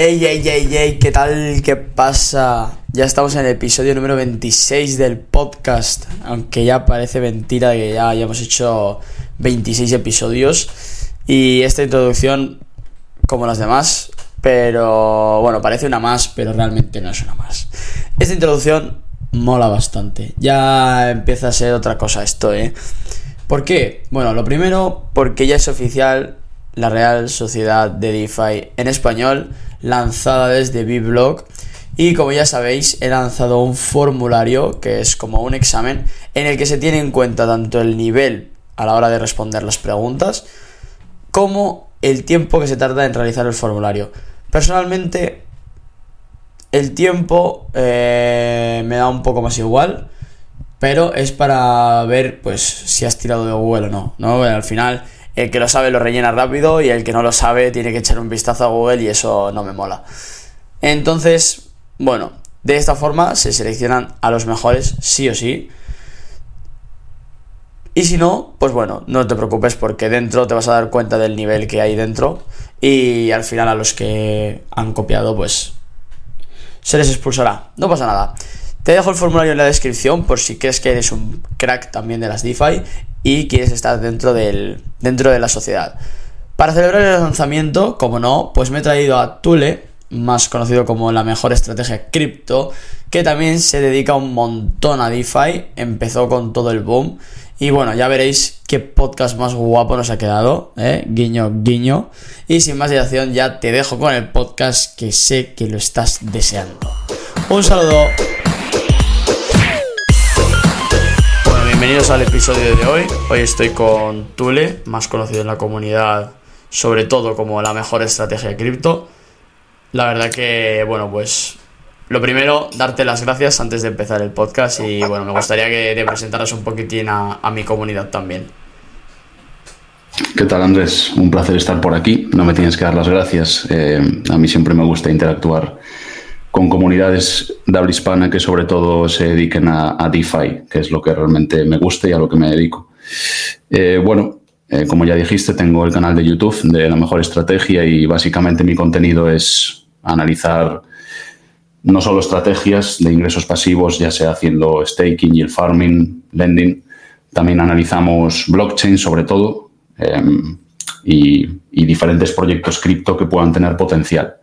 Ey, ey, ey, ey, ¿qué tal? ¿Qué pasa? Ya estamos en el episodio número 26 del podcast, aunque ya parece mentira que ya hayamos hecho 26 episodios. Y esta introducción, como las demás, pero bueno, parece una más, pero realmente no es una más. Esta introducción mola bastante. Ya empieza a ser otra cosa esto, ¿eh? ¿Por qué? Bueno, lo primero, porque ya es oficial la Real Sociedad de DeFi en español, lanzada desde Biblog. Y como ya sabéis, he lanzado un formulario que es como un examen en el que se tiene en cuenta tanto el nivel a la hora de responder las preguntas como el tiempo que se tarda en realizar el formulario. Personalmente, el tiempo eh, me da un poco más igual, pero es para ver pues si has tirado de Google o no, ¿no? al final el que lo sabe lo rellena rápido y el que no lo sabe tiene que echar un vistazo a Google y eso no me mola. Entonces, bueno, de esta forma se seleccionan a los mejores sí o sí. Y si no, pues bueno, no te preocupes porque dentro te vas a dar cuenta del nivel que hay dentro y al final a los que han copiado pues se les expulsará. No pasa nada. Te dejo el formulario en la descripción por si crees que eres un crack también de las DeFi y quieres estar dentro, del, dentro de la sociedad. Para celebrar el lanzamiento, como no, pues me he traído a Tule, más conocido como la mejor estrategia cripto, que también se dedica un montón a DeFi, empezó con todo el boom. Y bueno, ya veréis qué podcast más guapo nos ha quedado, ¿eh? guiño, guiño. Y sin más dilación, ya te dejo con el podcast que sé que lo estás deseando. Un saludo. Bienvenidos al episodio de hoy. Hoy estoy con Tule, más conocido en la comunidad, sobre todo como la mejor estrategia cripto. La verdad que, bueno, pues lo primero, darte las gracias antes de empezar el podcast y bueno, me gustaría que te presentaras un poquitín a, mi comunidad también. ¿Qué tal Andrés? Un placer estar por aquí. No me tienes que dar las gracias. Eh, a mí siempre me gusta interactuar con comunidades de habla hispana que sobre todo se dediquen a, DeFi, que es lo que realmente me gusta y a lo que me dedico. Eh, bueno, eh, como ya dijiste, tengo el canal de YouTube de la mejor estrategia y básicamente mi contenido es analizar no solo estrategias de ingresos pasivos, ya sea haciendo staking, y el farming, lending, también analizamos blockchain sobre todo em, y, y diferentes proyectos cripto que puedan tener potencial.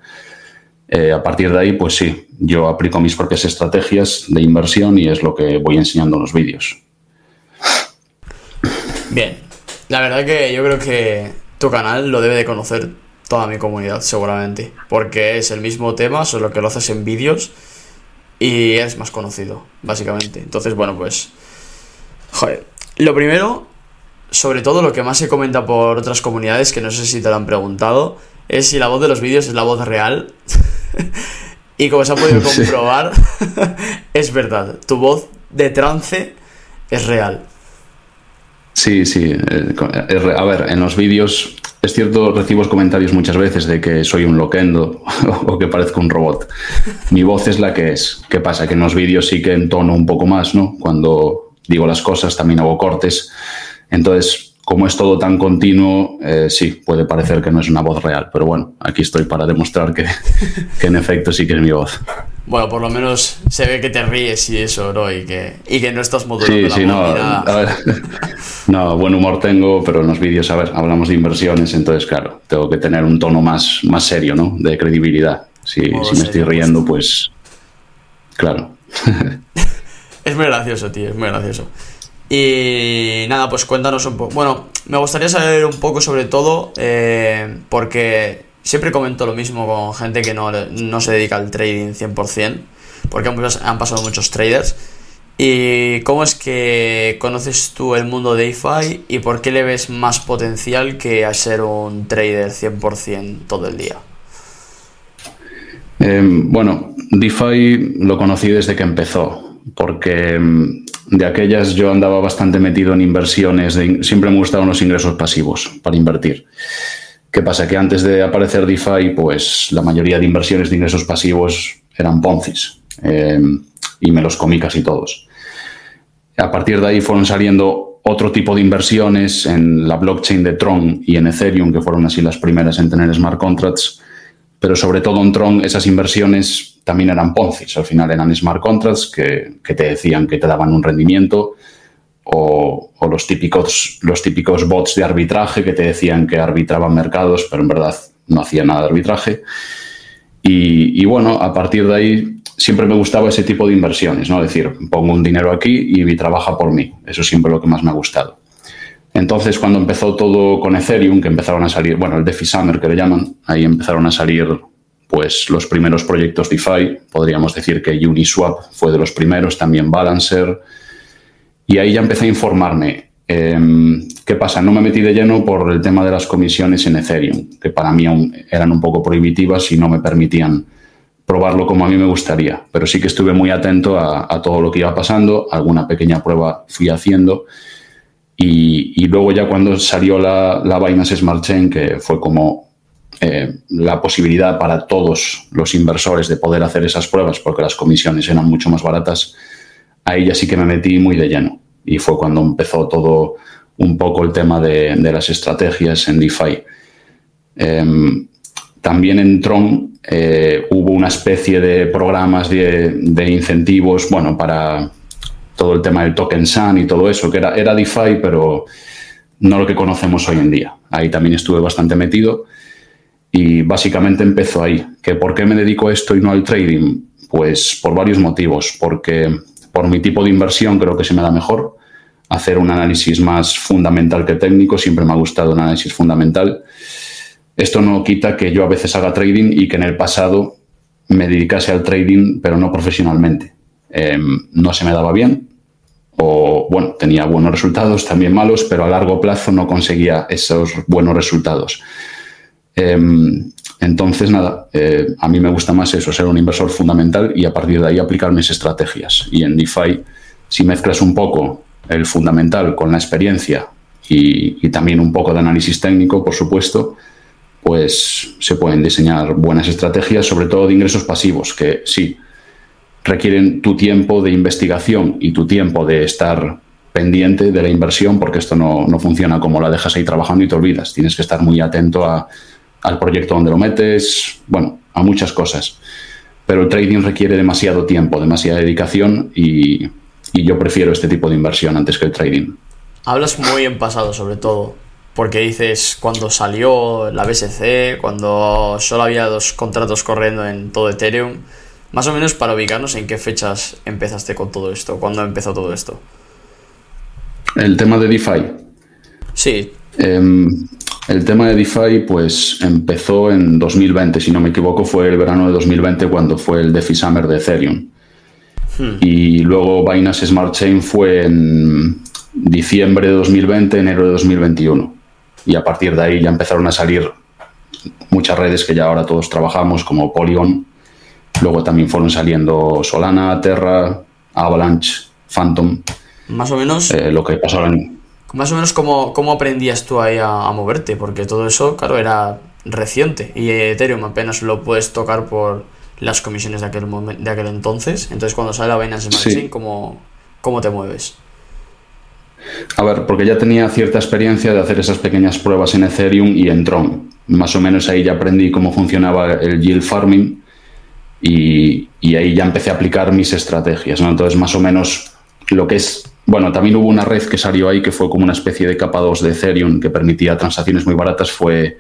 Eh, a partir de ahí, pues sí, yo aplico mis propias estrategias de inversión y es lo que voy enseñando en los vídeos. Bien, la verdad que yo creo que tu canal lo debe de conocer toda mi comunidad seguramente, porque es el mismo tema, solo que lo haces en vídeos y es más conocido, básicamente. Entonces, bueno, pues... Joder, lo primero, sobre todo lo que más se comenta por otras comunidades, que no sé si te lo han preguntado, es si la voz de los vídeos es la voz real. y como se ha podido comprobar, es verdad, tu voz de trance es real. Sí, sí. Eh, a ver, en los vídeos es cierto, recibo comentarios muchas veces de que soy un loquendo o que parezco un robot. Mi voz es la que es. ¿Qué pasa? Que en los vídeos sí que entono un poco más, ¿no? Cuando digo las cosas también hago cortes. Entonces, como es todo tan continuo, eh, sí, puede parecer que no es una voz real, pero bueno, aquí estoy para demostrar que, en efecto sí que es mi voz. Bueno, por lo menos se ve que te ríes y eso, ¿no? Y que, y que no estás modulando sí, sí, no, a ver, no, buen humor tengo, pero en los vídeos, a ver, hablamos de inversiones, entonces, claro, tengo que tener un tono más, más serio, ¿no? De credibilidad. Si, si me estoy riendo, pues, claro. es muy gracioso, tío, es muy gracioso. Y nada, pues cuéntanos un poco. Bueno, me gustaría saber un poco sobre todo, eh, porque siempre comento lo mismo con gente que no, se dedica al trading 100%, porque han, pasado muchos traders. ¿Y cómo es que conoces tú el mundo de DeFi y por qué le ves más potencial que a ser un trader 100% todo el día? Em, bueno, DeFi lo conocí desde que empezó, porque em, de aquellas yo andaba bastante metido en inversiones, siempre me gustaban los ingresos pasivos para invertir. ¿Qué pasa? Que antes de aparecer DeFi, pues la mayoría de inversiones de ingresos pasivos eran Poncis eh, y me los comí casi todos. A partir de ahí fueron saliendo otro tipo de inversiones en la blockchain de Tron y en Ethereum, que fueron así las primeras en tener smart contracts pero sobre todo en Tron esas inversiones también eran Poncis, al final eran smart contracts que, te decían que te daban un rendimiento o, los, típicos, los típicos bots de arbitraje que te decían que arbitraban mercados, pero en verdad no hacían nada de arbitraje. Y, y, bueno, a partir de ahí siempre me gustaba ese tipo de inversiones, ¿no? Es decir, pongo un dinero aquí y trabaja por mí. Eso es siempre lo que más me ha gustado. Entonces, cuando empezó todo con Ethereum, que empezaron a salir, bueno, el DeFi Summer que le llaman, ahí empezaron a salir pues los primeros proyectos DeFi, podríamos decir que Uniswap fue de los primeros, también Balancer, y ahí ya empecé a informarme. Em, ¿Qué pasa? No me metí de lleno por el tema de las comisiones en Ethereum, que para mí eran un poco prohibitivas y no me permitían probarlo como a mí me gustaría, pero sí que estuve muy atento a, a todo lo que iba pasando, alguna pequeña prueba fui haciendo y, luego ya cuando salió la, la Binance Smart Chain, que fue como eh, la posibilidad para todos los inversores de poder hacer esas pruebas, porque las comisiones eran mucho más baratas, ahí ya sí que me metí muy de lleno. Y fue cuando empezó todo un poco el tema de, las estrategias en DeFi. Em, también en Tron eh, hubo una especie de programas de, de incentivos, bueno, para todo el tema del token SAN y todo eso, que era, era DeFi, pero no lo que conocemos hoy en día. Ahí también estuve bastante metido y básicamente empezó ahí. ¿Que ¿Por qué me dedico a esto y no al trading? Pues por varios motivos. Porque por mi tipo de inversión creo que se me da mejor hacer un análisis más fundamental que técnico. Siempre me ha gustado un análisis fundamental. Esto no quita que yo a veces haga trading y que en el pasado me dedicase al trading, pero no profesionalmente. Em, no se me daba bien o, bueno, tenía buenos resultados, también malos, pero a largo plazo no conseguía esos buenos resultados. Em, entonces, nada, eh, a mí me gusta más eso, ser un inversor fundamental y a partir de ahí aplicar mis estrategias. Y en DeFi, si mezclas un poco el fundamental con la experiencia y, y también un poco de análisis técnico, por supuesto, pues se pueden diseñar buenas estrategias, sobre todo de ingresos pasivos, que sí, requieren tu tiempo de investigación y tu tiempo de estar pendiente de la inversión, porque esto no, funciona como la dejas ahí trabajando y te olvidas. Tienes que estar muy atento al proyecto donde lo metes, bueno, a muchas cosas. Pero el trading requiere demasiado tiempo, demasiada dedicación y, y yo prefiero este tipo de inversión antes que el trading. Hablas muy en pasado, sobre todo, porque dices cuando salió la BSC, cuando solo había dos contratos corriendo en todo Ethereum más o menos para ubicarnos en qué fechas empezaste con todo esto, cuándo empezó todo esto. El tema de DeFi. Sí. Em, el tema de DeFi, pues empezó en 2020, si no me equivoco, fue el verano de 2020 cuando fue el DeFi Summer de Ethereum. Hmm. Y luego Binance Smart Chain fue en diciembre de 2020, enero de 2021. Y a partir de ahí ya empezaron a salir muchas redes que ya ahora todos trabajamos, como Polygon, Luego también fueron saliendo Solana, Terra, Avalanche, Phantom. Más o menos. Eh, lo que pasó en... Más o menos cómo, cómo aprendías tú ahí a, moverte, porque todo eso, claro, era reciente y Ethereum apenas lo puedes tocar por las comisiones de aquel, de aquel entonces. Entonces, cuando sale la Binance Smart Chain, ¿cómo, ¿cómo te mueves? A ver, porque ya tenía cierta experiencia de hacer esas pequeñas pruebas en Ethereum y en Tron. Más o menos ahí ya aprendí cómo funcionaba el yield farming y, ahí ya empecé a aplicar mis estrategias. ¿no? Entonces, más o menos lo que es, bueno, también hubo una red que salió ahí que fue como una especie de capa 2 de Ethereum que permitía transacciones muy baratas, fue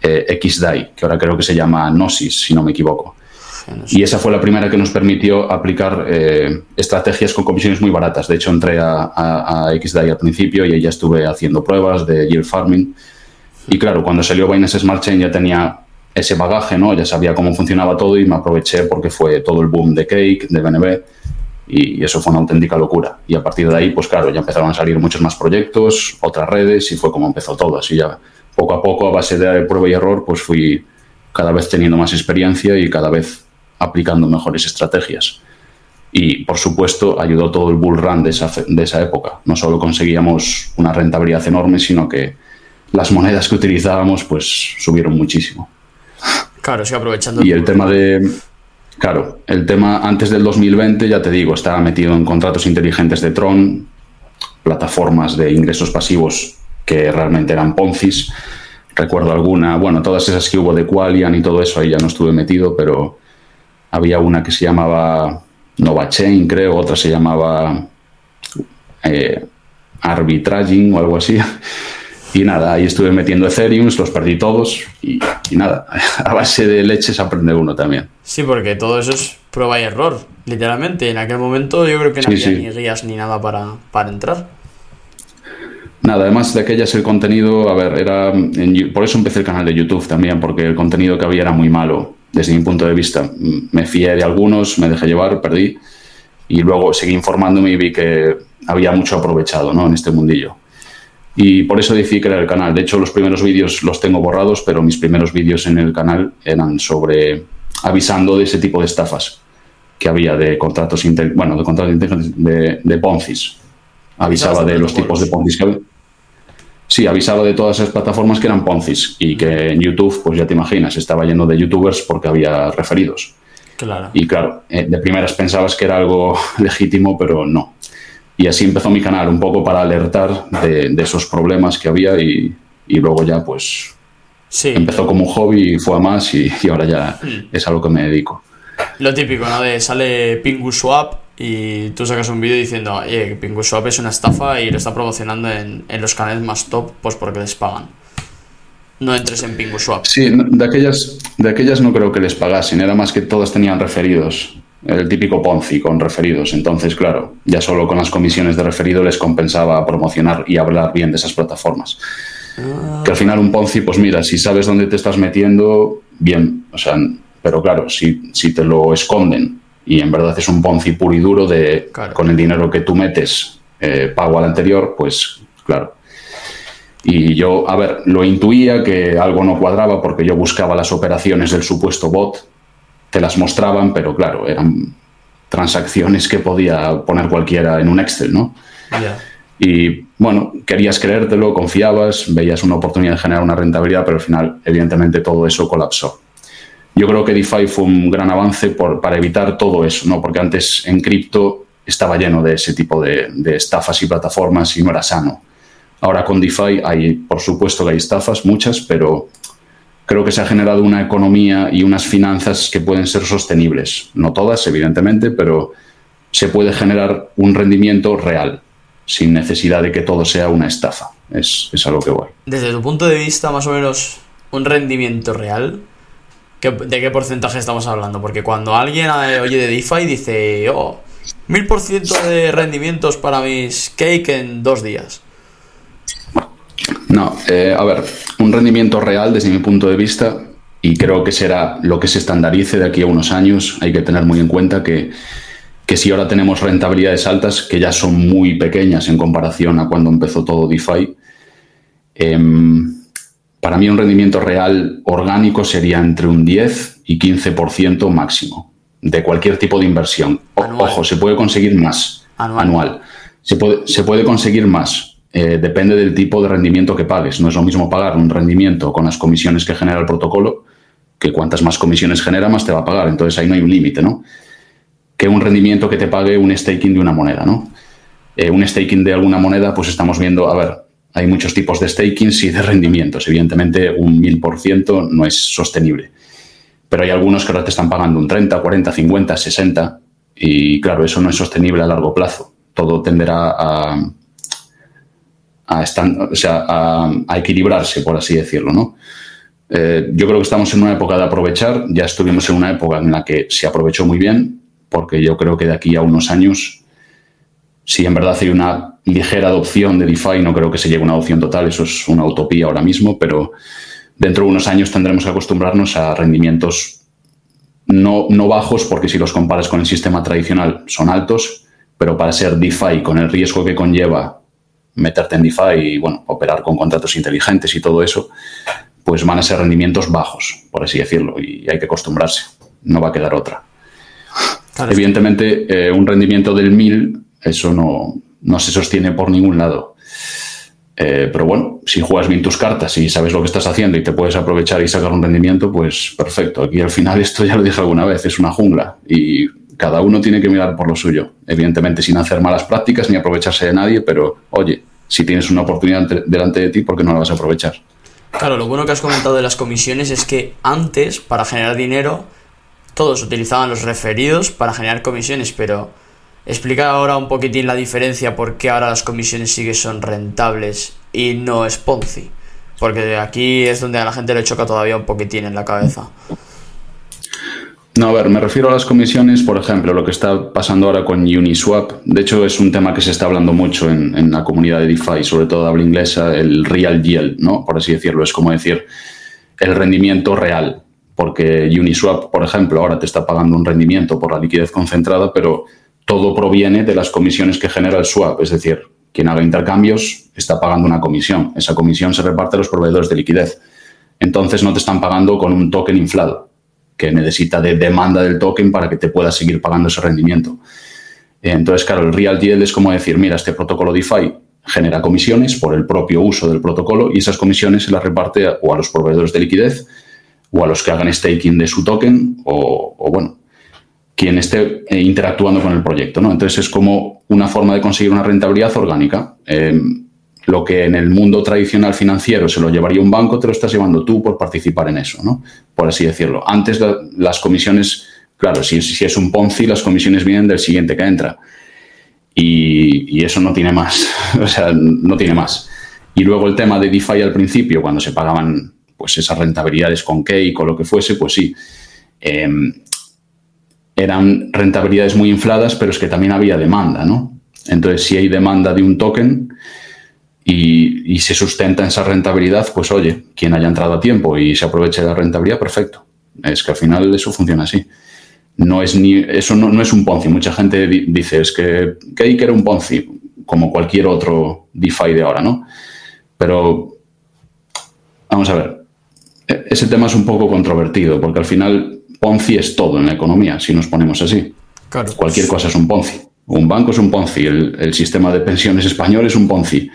eh, XDAI, que ahora creo que se llama Gnosis, si no me equivoco. Y esa fue la primera que nos permitió aplicar eh, estrategias con comisiones muy baratas. De hecho, entré a, a, XDAI al principio y ahí ya estuve haciendo pruebas de yield farming. Y claro, cuando salió Binance Smart Chain ya tenía ese bagaje, ¿no? Ya sabía cómo funcionaba todo y me aproveché porque fue todo el boom de Cake, de BNB, y eso fue una auténtica locura. Y a partir de ahí, pues claro, ya empezaron a salir muchos más proyectos, otras redes, y fue como empezó todo. Así ya, poco a poco, a base de prueba y error, pues fui cada vez teniendo más experiencia y cada vez aplicando mejores estrategias. Y, por supuesto, ayudó todo el bull run de esa, de esa época. No solo conseguíamos una rentabilidad enorme, sino que las monedas que utilizábamos, pues subieron muchísimo. Claro, sí, aprovechando. Y el tema de. Claro, el tema antes del 2020, ya te digo, estaba metido en contratos inteligentes de Tron, plataformas de ingresos pasivos que realmente eran Poncis, recuerdo alguna, bueno, todas esas que hubo de Qualian y todo eso, ahí ya no estuve metido, pero había una que se llamaba Nova Chain, creo, otra se llamaba eh, Arbitraging o algo así. Y nada, ahí estuve metiendo Ethereum, los perdí todos y, nada, a base de leches aprende uno también. Sí, porque todo eso es prueba y error, literalmente. En aquel momento yo creo que no había ni guías ni nada para, para entrar. Nada, además de aquellas el contenido, a ver, era. por eso empecé el canal de YouTube también, porque el contenido que había era muy malo, desde mi punto de vista. Me fié de algunos, me dejé llevar, perdí. Y luego seguí informándome y vi que había mucho aprovechado ¿no? en este mundillo. Y por eso decidí crear el canal. De hecho, los primeros vídeos los tengo borrados, pero mis primeros vídeos en el canal eran sobre avisando de ese tipo de estafas que había de contratos, bueno, de contratos de, de Poncis avisaba de los tipos de Poncis que había. Sí, avisaba de todas esas plataformas que eran Poncis y que en YouTube, pues ya te imaginas, estaba lleno de youtubers porque había referidos. Claro. Y claro, eh, de primeras pensabas que era algo legítimo, pero no. Y así empezó mi canal, un poco para alertar de, esos problemas que había y, luego ya pues sí. empezó como un hobby, fue a más y, ahora ya mm. es a lo que me dedico. Lo típico, ¿no? De sale PinguSwap y tú sacas un vídeo diciendo, oye, PinguSwap es una estafa y lo está promocionando en, los canales más top, pues porque les pagan. No entres en PinguSwap. Sí, de aquellas, de aquellas no creo que les pagasen, era más que todas tenían referidos. El típico Ponzi con referidos. Entonces, claro, ya solo con las comisiones de referido les compensaba promocionar y hablar bien de esas plataformas. Ah. Que al final un Ponzi, pues mira, si sabes dónde te estás metiendo, bien. O sea, pero claro, si, si te lo esconden y en verdad es un Ponzi puro y duro de con el dinero que tú metes eh, pago al anterior, pues claro. Y yo, a ver, lo intuía que algo no cuadraba porque yo buscaba las operaciones del supuesto bot, te las mostraban, pero claro, eran transacciones que podía poner cualquiera en un Excel, ¿no? Y bueno, querías creértelo, confiabas, veías una oportunidad de generar una rentabilidad, pero al final, evidentemente, todo eso colapsó. Yo creo que DeFi fue un gran avance para evitar todo eso, ¿no? Porque antes en cripto estaba lleno de ese tipo de, estafas y plataformas y no era sano. Ahora con DeFi hay, por supuesto que hay estafas, muchas, pero creo que se ha generado una economía y unas finanzas que pueden ser sostenibles. No todas, evidentemente, pero se puede generar un rendimiento real, sin necesidad de que todo sea una estafa. Es, es a lo que voy. Desde tu punto de vista, más o menos, un rendimiento real, ¿De qué porcentaje estamos hablando? Porque cuando alguien eh, oye de DeFi dice, oh, mil por ciento de rendimientos para mis cake en dos días. No, eh, a ver, un rendimiento real desde mi punto de vista, y creo que será lo que se estandarice de aquí a unos años, hay que tener muy en cuenta que, que si ahora tenemos rentabilidades altas, que ya son muy pequeñas en comparación a cuando empezó todo DeFi, eh, para mí un rendimiento real orgánico sería entre un 10 y 15% máximo de cualquier tipo de inversión. Ojo, se puede conseguir más anual. Se, puede, se puede conseguir más. Eh, depende del tipo de rendimiento que pagues. No es lo mismo pagar un rendimiento con las comisiones que genera el protocolo, que cuantas más comisiones genera, más te va a pagar. Entonces ahí no hay un límite, ¿no? Que un rendimiento que te pague un staking de una moneda, ¿no? Eh, un staking de alguna moneda, pues estamos viendo, a ver, hay muchos tipos de stakings y de rendimientos. Evidentemente, un 1000% no es sostenible. Pero hay algunos que ahora te están pagando un 30, 40, 50, 60. Y claro, eso no es sostenible a largo plazo. Todo tenderá a, a, equilibrarse, por así decirlo. ¿no? Eh, yo creo que estamos en una época de aprovechar. Ya estuvimos en una época en la que se aprovechó muy bien, porque yo creo que de aquí a unos años, si en verdad hay una ligera adopción de DeFi, no creo que se llegue a una adopción total, eso es una utopía ahora mismo, pero dentro de unos años tendremos que acostumbrarnos a rendimientos no, no bajos, porque si los comparas con el sistema tradicional son altos, pero para ser DeFi, con el riesgo que conlleva meterte en DeFi y bueno, operar con contratos inteligentes y todo eso, pues van a ser rendimientos bajos, por así decirlo, y hay que acostumbrarse, no va a quedar otra. Evidentemente, eh, un rendimiento del 1000, eso no, no se sostiene por ningún lado. Eh, pero bueno, si juegas bien tus cartas y sabes lo que estás haciendo y te puedes aprovechar y sacar un rendimiento, pues perfecto. Aquí al final esto ya lo dije alguna vez, es una jungla y cada uno tiene que mirar por lo suyo. Evidentemente sin hacer malas prácticas ni aprovecharse de nadie, pero oye, si tienes una oportunidad delante de ti, ¿por qué no la vas a aprovechar? Claro, lo bueno que has comentado de las comisiones es que antes, para generar dinero, todos utilizaban los referidos para generar comisiones, pero explica ahora un poquitín la diferencia por qué ahora las comisiones sí que son rentables y no es Ponzi. Porque aquí es donde a la gente le choca todavía un poquitín en la cabeza. No, a ver, me refiero a las comisiones, por ejemplo, lo que está pasando ahora con Uniswap. De hecho, es un tema que se está hablando mucho en, la comunidad de DeFi, sobre todo de habla inglesa, el real yield, ¿no? Por así decirlo. Es como decir el rendimiento real. Porque Uniswap, por ejemplo, ahora te está pagando un rendimiento por la liquidez concentrada, pero todo proviene de las comisiones que genera el swap. Es decir, quien haga intercambios está pagando una comisión. Esa comisión se reparte a los proveedores de liquidez. Entonces no te están pagando con un token inflado que necesita de demanda del token para que te pueda seguir pagando ese rendimiento. Entonces, claro, el real yield es como decir, mira, este protocolo DeFi genera comisiones por el propio uso del protocolo y esas comisiones se las reparte o a los proveedores de liquidez o a los que hagan staking de su token o, bueno, quien esté eh, interactuando con el proyecto. ¿no? Entonces es como una forma de conseguir una rentabilidad orgánica. Eh, lo que en el mundo tradicional financiero se lo llevaría un banco, te lo estás llevando tú por participar en eso, ¿no? Por así decirlo. Antes las comisiones, claro, si, es un Ponzi, las comisiones vienen del siguiente que entra. Y, eso no tiene más, o sea, no tiene más. Y luego el tema de DeFi al principio, cuando se pagaban pues esas rentabilidades con Cake o lo que fuese, pues sí. Em, eran rentabilidades muy infladas, pero es que también había demanda, ¿no? Entonces, si hay demanda de un token, y, se sustenta en esa rentabilidad, pues oye, quien haya entrado a tiempo y se aproveche de la rentabilidad, perfecto. Es que al final eso funciona así. No es ni, eso no, es un Ponzi. Mucha gente dice, es que Cake era un Ponzi, como cualquier otro DeFi de ahora, ¿no? Pero, vamos a ver, e, ese tema es un poco controvertido, porque al final Ponzi es todo en la economía, si nos ponemos así. Cualquier cosa es un Ponzi. Un banco es un Ponzi, el, el sistema de pensiones español es un Ponzi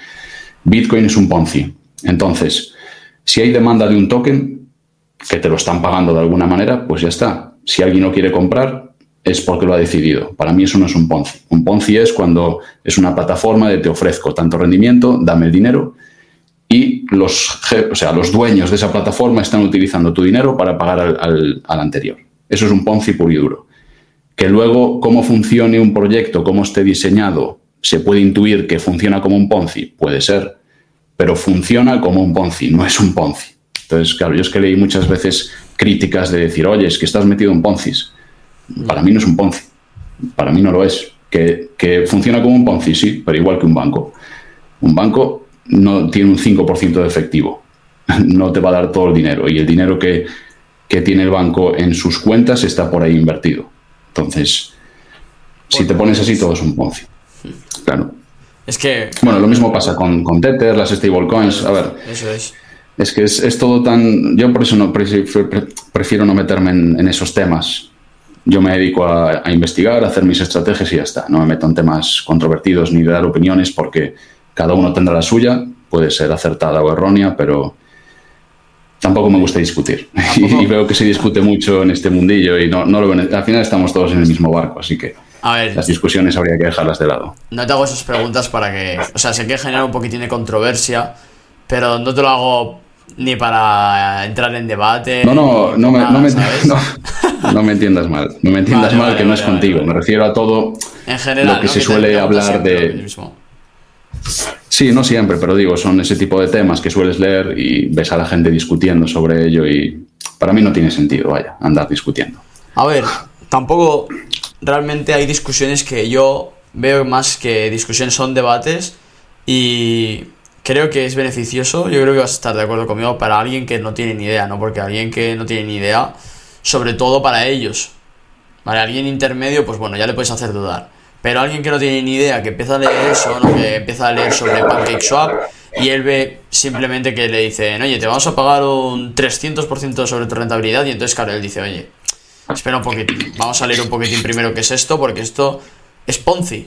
Bitcoin es un Ponzi. Entonces, si hay demanda de un token que te lo están pagando de alguna manera, pues ya está. Si alguien lo quiere comprar, es porque lo ha decidido. Para mí eso no es un Ponzi. Un Ponzi es cuando es una plataforma de te ofrezco tanto rendimiento, dame el dinero y los, o sea, los dueños de esa plataforma están utilizando tu dinero para pagar al, al anterior. Eso es un Ponzi puro y duro. Que luego cómo funcione un proyecto, cómo esté diseñado, se puede intuir que funciona como un Ponzi, puede ser, pero funciona como un Ponzi, no es un Ponzi. Entonces, claro, yo es que leí muchas veces críticas de decir, oye, es que estás metido en Ponzis. Para mí no es un Ponzi, para mí no lo es. Que, que funciona como un Ponzi, sí, pero igual que un banco. Un banco no tiene un 5% de efectivo, no te va a dar todo el dinero y el dinero que, que tiene el banco en sus cuentas está por ahí invertido. Entonces, si te pones así, todo es un Ponzi. Claro. Es que. Bueno, lo mismo pasa con, con Tether, las stablecoins. A ver. Eso es. Es que es, todo tan. Yo por eso no prefiero, no meterme en, esos temas. Yo me dedico a, investigar, a hacer mis estrategias y ya está. No me meto en temas controvertidos ni de dar opiniones porque cada uno tendrá la suya. Puede ser acertada o errónea, pero tampoco me gusta discutir. Y, veo que se discute mucho en este mundillo y no, no lo, al final estamos todos en el mismo barco, así que. A ver, las discusiones habría que dejarlas de lado. No te hago esas preguntas para que. O sea, sé que genera un poquitín de controversia, pero no te lo hago ni para entrar en debate. No, no, no, me, no, me, no, me, entiendas mal. No me entiendas mal que no es contigo. Me refiero a todo en general, lo que se suele hablar de. Sí, no siempre, pero digo, son ese tipo de temas que sueles leer y ves a la gente discutiendo sobre ello y para mí no tiene sentido, vaya, andar discutiendo. A ver, tampoco realmente hay discusiones que yo veo más que discusiones son debates y creo que es beneficioso, yo creo que vas a estar de acuerdo conmigo para alguien que no tiene ni idea, ¿no? Porque alguien que no tiene ni idea, sobre todo para ellos. Vale, alguien intermedio, pues bueno, ya le puedes hacer dudar. Pero alguien que no tiene ni idea, que empieza a leer eso, ¿no? Que empieza a leer sobre PancakeSwap y él ve simplemente que le dicen, oye, te vamos a pagar un 300% sobre tu rentabilidad y entonces, claro, él dice, oye, Espera un poquitín. Vamos a leer un poquitín primero qué es esto, porque esto es Ponzi.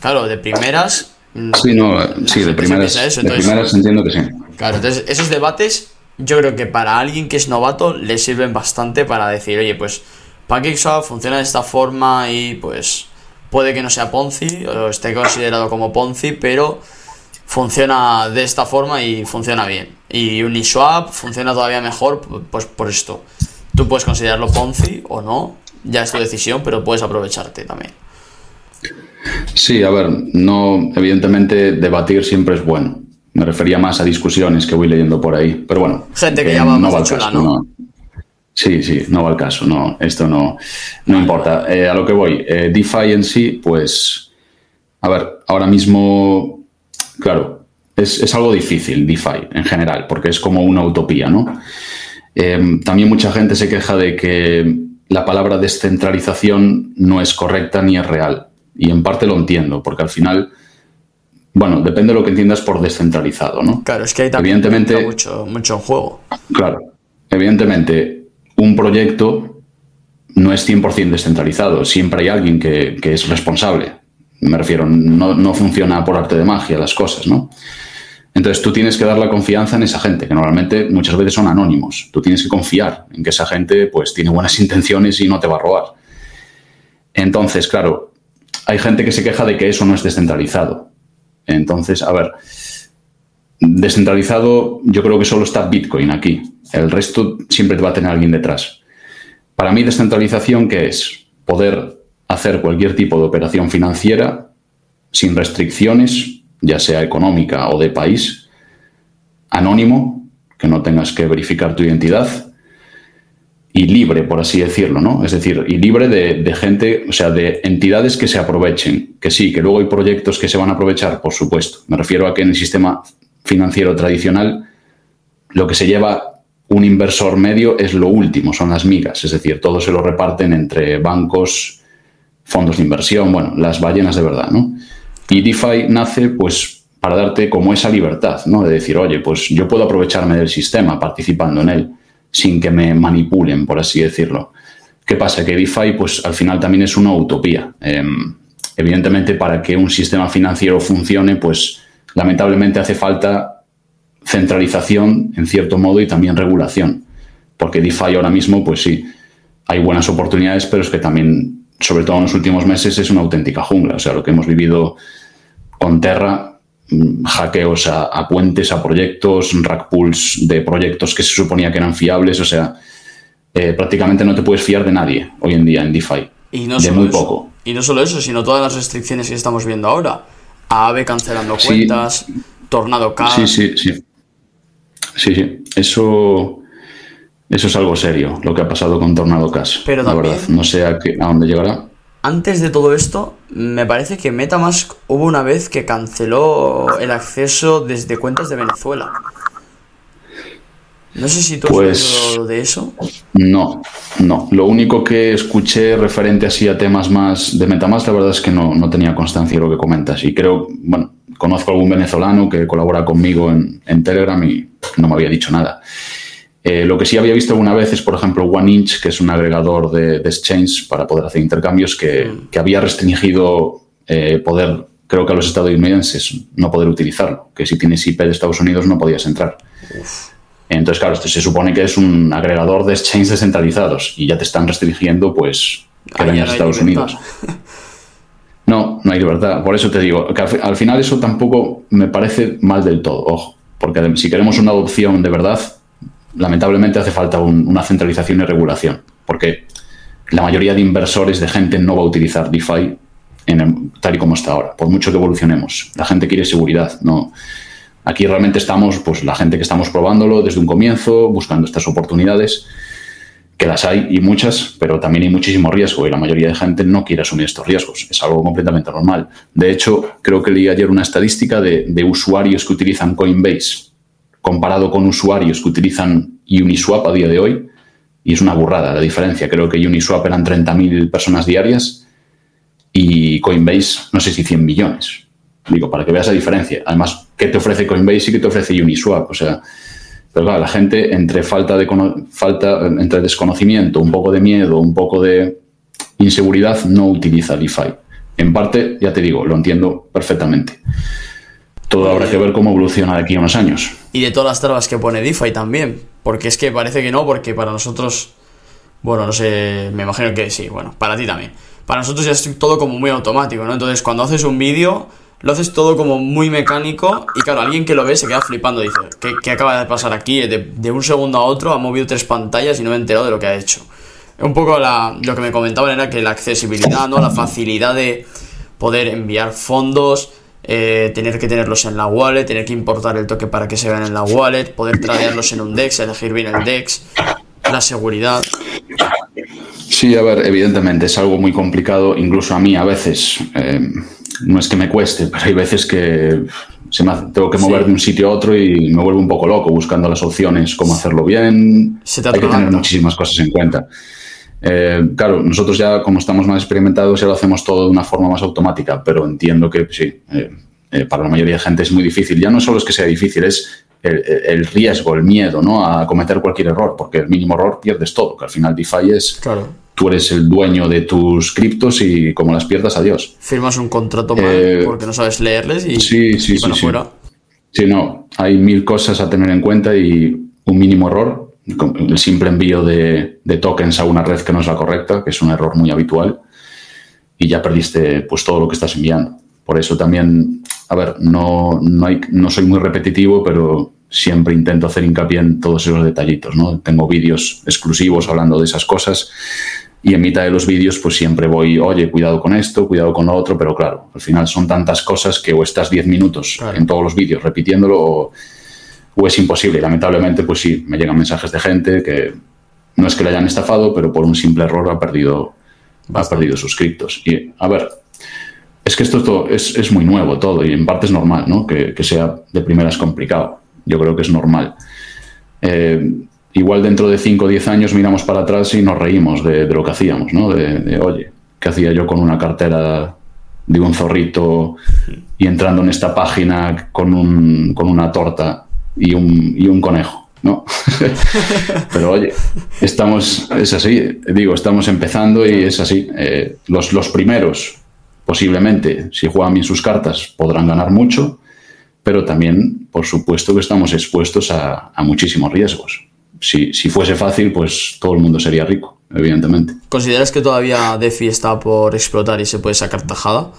Claro, de primeras. Mm, sí, no, sí, de primeras. de primeras entiendo que sí. Claro, entonces esos debates, yo creo que para alguien que es novato le sirven bastante para decir, oye, pues PancakeSwap funciona de esta forma y pues puede que no sea Ponzi o esté considerado como Ponzi, pero funciona de esta forma y funciona bien. Y Uniswap funciona todavía mejor pues por esto. Tú puedes considerarlo Ponzi o no, ya es tu decisión, pero puedes aprovecharte también. Sí, a ver, no, evidentemente debatir siempre es bueno. Me refería más a discusiones que voy leyendo por ahí, pero bueno. Gente que, ya va chula, ¿no? Sí, sí, no va al caso, no, esto no, no importa. Eh, a lo que voy, eh, DeFi en sí, pues, a ver, ahora mismo, claro, es, es, algo difícil DeFi en general, porque es como una utopía, ¿no? Eh, también mucha gente se queja de que la palabra descentralización no es correcta ni es real. Y en parte lo entiendo, porque al final, bueno, depende de lo que entiendas por descentralizado, ¿no? Claro, es que hay también evidentemente, mucho, mucho en juego. Claro, evidentemente, un proyecto no es 100% descentralizado, siempre hay alguien que, que es responsable. Me refiero, no, no, funciona por arte de magia las cosas, ¿no? Entonces tú tienes que dar la confianza en esa gente, que normalmente muchas veces son anónimos. Tú tienes que confiar en que esa gente pues tiene buenas intenciones y no te va a robar. Entonces, claro, hay gente que se queja de que eso no es descentralizado. Entonces, a ver, descentralizado yo creo que solo está Bitcoin aquí. El resto siempre te va a tener alguien detrás. Para mí, descentralización, ¿qué es? Poder hacer cualquier tipo de operación financiera sin restricciones, ya sea económica o de país, anónimo, que no tengas que verificar tu identidad, y libre, por así decirlo, ¿no? Es decir, y libre de, gente, o sea, de entidades que se aprovechen. Que sí, que luego hay proyectos que se van a aprovechar, por supuesto. Me refiero a que en el sistema financiero tradicional lo que se lleva un inversor medio es lo último, son las migas. Es decir, todo se lo reparten entre bancos, fondos de inversión, bueno, las ballenas de verdad, ¿no? Y DeFi nace, pues, para darte como esa libertad, ¿no? De decir, oye, pues yo puedo aprovecharme del sistema participando en él sin que me manipulen, por así decirlo. ¿Qué pasa? Que DeFi, pues al final también es una utopía. Em, evidentemente, para que un sistema financiero funcione, pues lamentablemente hace falta centralización, en cierto modo, y también regulación. Porque DeFi ahora mismo, pues sí, hay buenas oportunidades, pero es que también, sobre todo en los últimos meses, es una auténtica jungla. O sea, lo que hemos vivido con Terra Mm, hackeos a, puentes, a proyectos, rack pools de proyectos que se suponía que eran fiables. O sea, eh, prácticamente no te puedes fiar de nadie hoy en día en DeFi. Y no de muy poco. Y no solo eso, sino todas las restricciones que estamos viendo ahora. AVE cancelando cuentas, Tornado Cash. Sí, sí, sí. Sí, sí. Eso, eso es algo serio, lo que ha pasado con Tornado Cash. Pero la verdad, no sé a, qué, a dónde llegará antes de todo esto, me parece que Metamask hubo una vez que canceló el acceso desde cuentas de Venezuela. No sé si tú has pues, de eso. No, no. Lo único que escuché referente así a temas más de Metamask, la verdad es que no, no tenía constancia de lo que comentas. Y creo, bueno, conozco a algún venezolano que colabora conmigo en, en Telegram y no me había dicho nada. Eh, lo que sí había visto alguna vez es, por ejemplo, OneInch, que es un agregador de, exchange para poder hacer intercambios, que, mm. había restringido eh, poder, creo que a los estadounidenses, no poder utilizarlo, que si tienes IP de Estados Unidos no podías entrar. Entonces, claro, esto se supone que es un agregador de exchange descentralizados y ya te están restringiendo, pues, que en Estados Unidos. No, no hay libertad. Por eso te digo que al, al, final eso tampoco me parece mal del todo, ojo. Porque si queremos una adopción de verdad, lamentablemente hace falta una centralización y regulación, porque la mayoría de inversores, de gente, no va a utilizar DeFi en tal y como está ahora, por mucho que evolucionemos. La gente quiere seguridad, no. Aquí realmente estamos, pues la gente que estamos probándolo desde un comienzo, buscando estas oportunidades, que las hay y muchas, pero también hay muchísimo riesgo y la mayoría de gente no quiere asumir estos riesgos. Es algo completamente normal. De hecho, creo que leí ayer una estadística de, de usuarios que utilizan Coinbase comparado con usuarios que utilizan Uniswap a día de hoy, y es una burrada la diferencia. Creo que Uniswap eran 30.000 personas diarias y Coinbase, no sé si 100 millones. Digo, para que veas la diferencia. Además, ¿qué te ofrece Coinbase y qué te ofrece Uniswap? O sea, pero claro, la gente entre falta de falta, entre desconocimiento, un poco de miedo, un poco de inseguridad, no utiliza DeFi. En parte, ya te digo, lo entiendo perfectamente. Todo habrá que ver cómo evoluciona de aquí a unos años. Y de todas las trabas que pone DeFi también. Porque es que parece que no, porque para nosotros. Bueno, no sé, me imagino que sí, bueno, para ti también. Para nosotros ya es todo como muy automático, ¿no? Entonces, cuando haces un vídeo, lo haces todo como muy mecánico y claro, alguien que lo ve se queda flipando, dice, ¿qué, acaba de pasar aquí? De, un segundo a otro ha movido tres pantallas y no me he enterado de lo que ha hecho. Un poco lo que me comentaban era que la accesibilidad, ¿no? La facilidad de poder enviar fondos, eh, tener que tenerlos en la wallet, tener que importar el toque para que se vean en la wallet, poder tradearlos en un DEX, elegir bien el DEX, la seguridad. Sí, a ver, evidentemente es algo muy complicado, incluso a mí a veces. Eh, no es que me cueste, pero hay veces que se me tengo que mover de un sitio a otro y me vuelvo un poco loco buscando las opciones, cómo hacerlo bien. Hay que tener muchísimas cosas en cuenta. Eh, claro, nosotros ya como estamos más experimentados ya lo hacemos todo de una forma más automática, pero entiendo que sí, eh, eh, para la mayoría de gente es muy difícil. Ya no solo es que sea difícil, es el, riesgo, el miedo ¿no? a cometer cualquier error, porque el mínimo error pierdes todo, que al final DeFi es... Claro. Tú eres el dueño de tus criptos y como las pierdas, adiós. Firmas un contrato mal porque no sabes leerles y, sí, sí, sí, fuera. Sí, no, hay mil cosas a tener en cuenta y un mínimo error el simple envío de, tokens a una red que no es la correcta, que es un error muy habitual, y ya perdiste pues todo lo que estás enviando. Por eso también, a ver, no, no, hay, no soy muy repetitivo, pero siempre intento hacer hincapié en todos esos detallitos, ¿no? Tengo vídeos exclusivos hablando de esas cosas y en mitad de los vídeos pues siempre voy, oye, cuidado con esto, cuidado con lo otro, pero claro, al final son tantas cosas que o estás 10 minutos en todos los vídeos repitiéndolo o o es imposible. lamentablemente, pues sí, me llegan mensajes de gente que no es que le hayan estafado, pero por un simple error ha perdido, ha perdido suscriptos. Y a ver, es que esto es, es, muy nuevo todo y en parte es normal, ¿no? Que, sea de primeras complicado. Yo creo que es normal. Eh, igual dentro de 5 o 10 años miramos para atrás y nos reímos de, lo que hacíamos, ¿no? De, de, oye, ¿qué hacía yo con una cartera de un zorrito y entrando en esta página con, un, con una torta? Y un, y un conejo, ¿no? Pero oye, estamos, es así, digo, estamos empezando y es así. Eh, los, los primeros, posiblemente, si juegan bien sus cartas, podrán ganar mucho, pero también, por supuesto, que estamos expuestos a, a muchísimos riesgos. Si, si, fuese fácil, pues todo el mundo sería rico, evidentemente. ¿Consideras que todavía DeFi está por explotar y se puede sacar tajada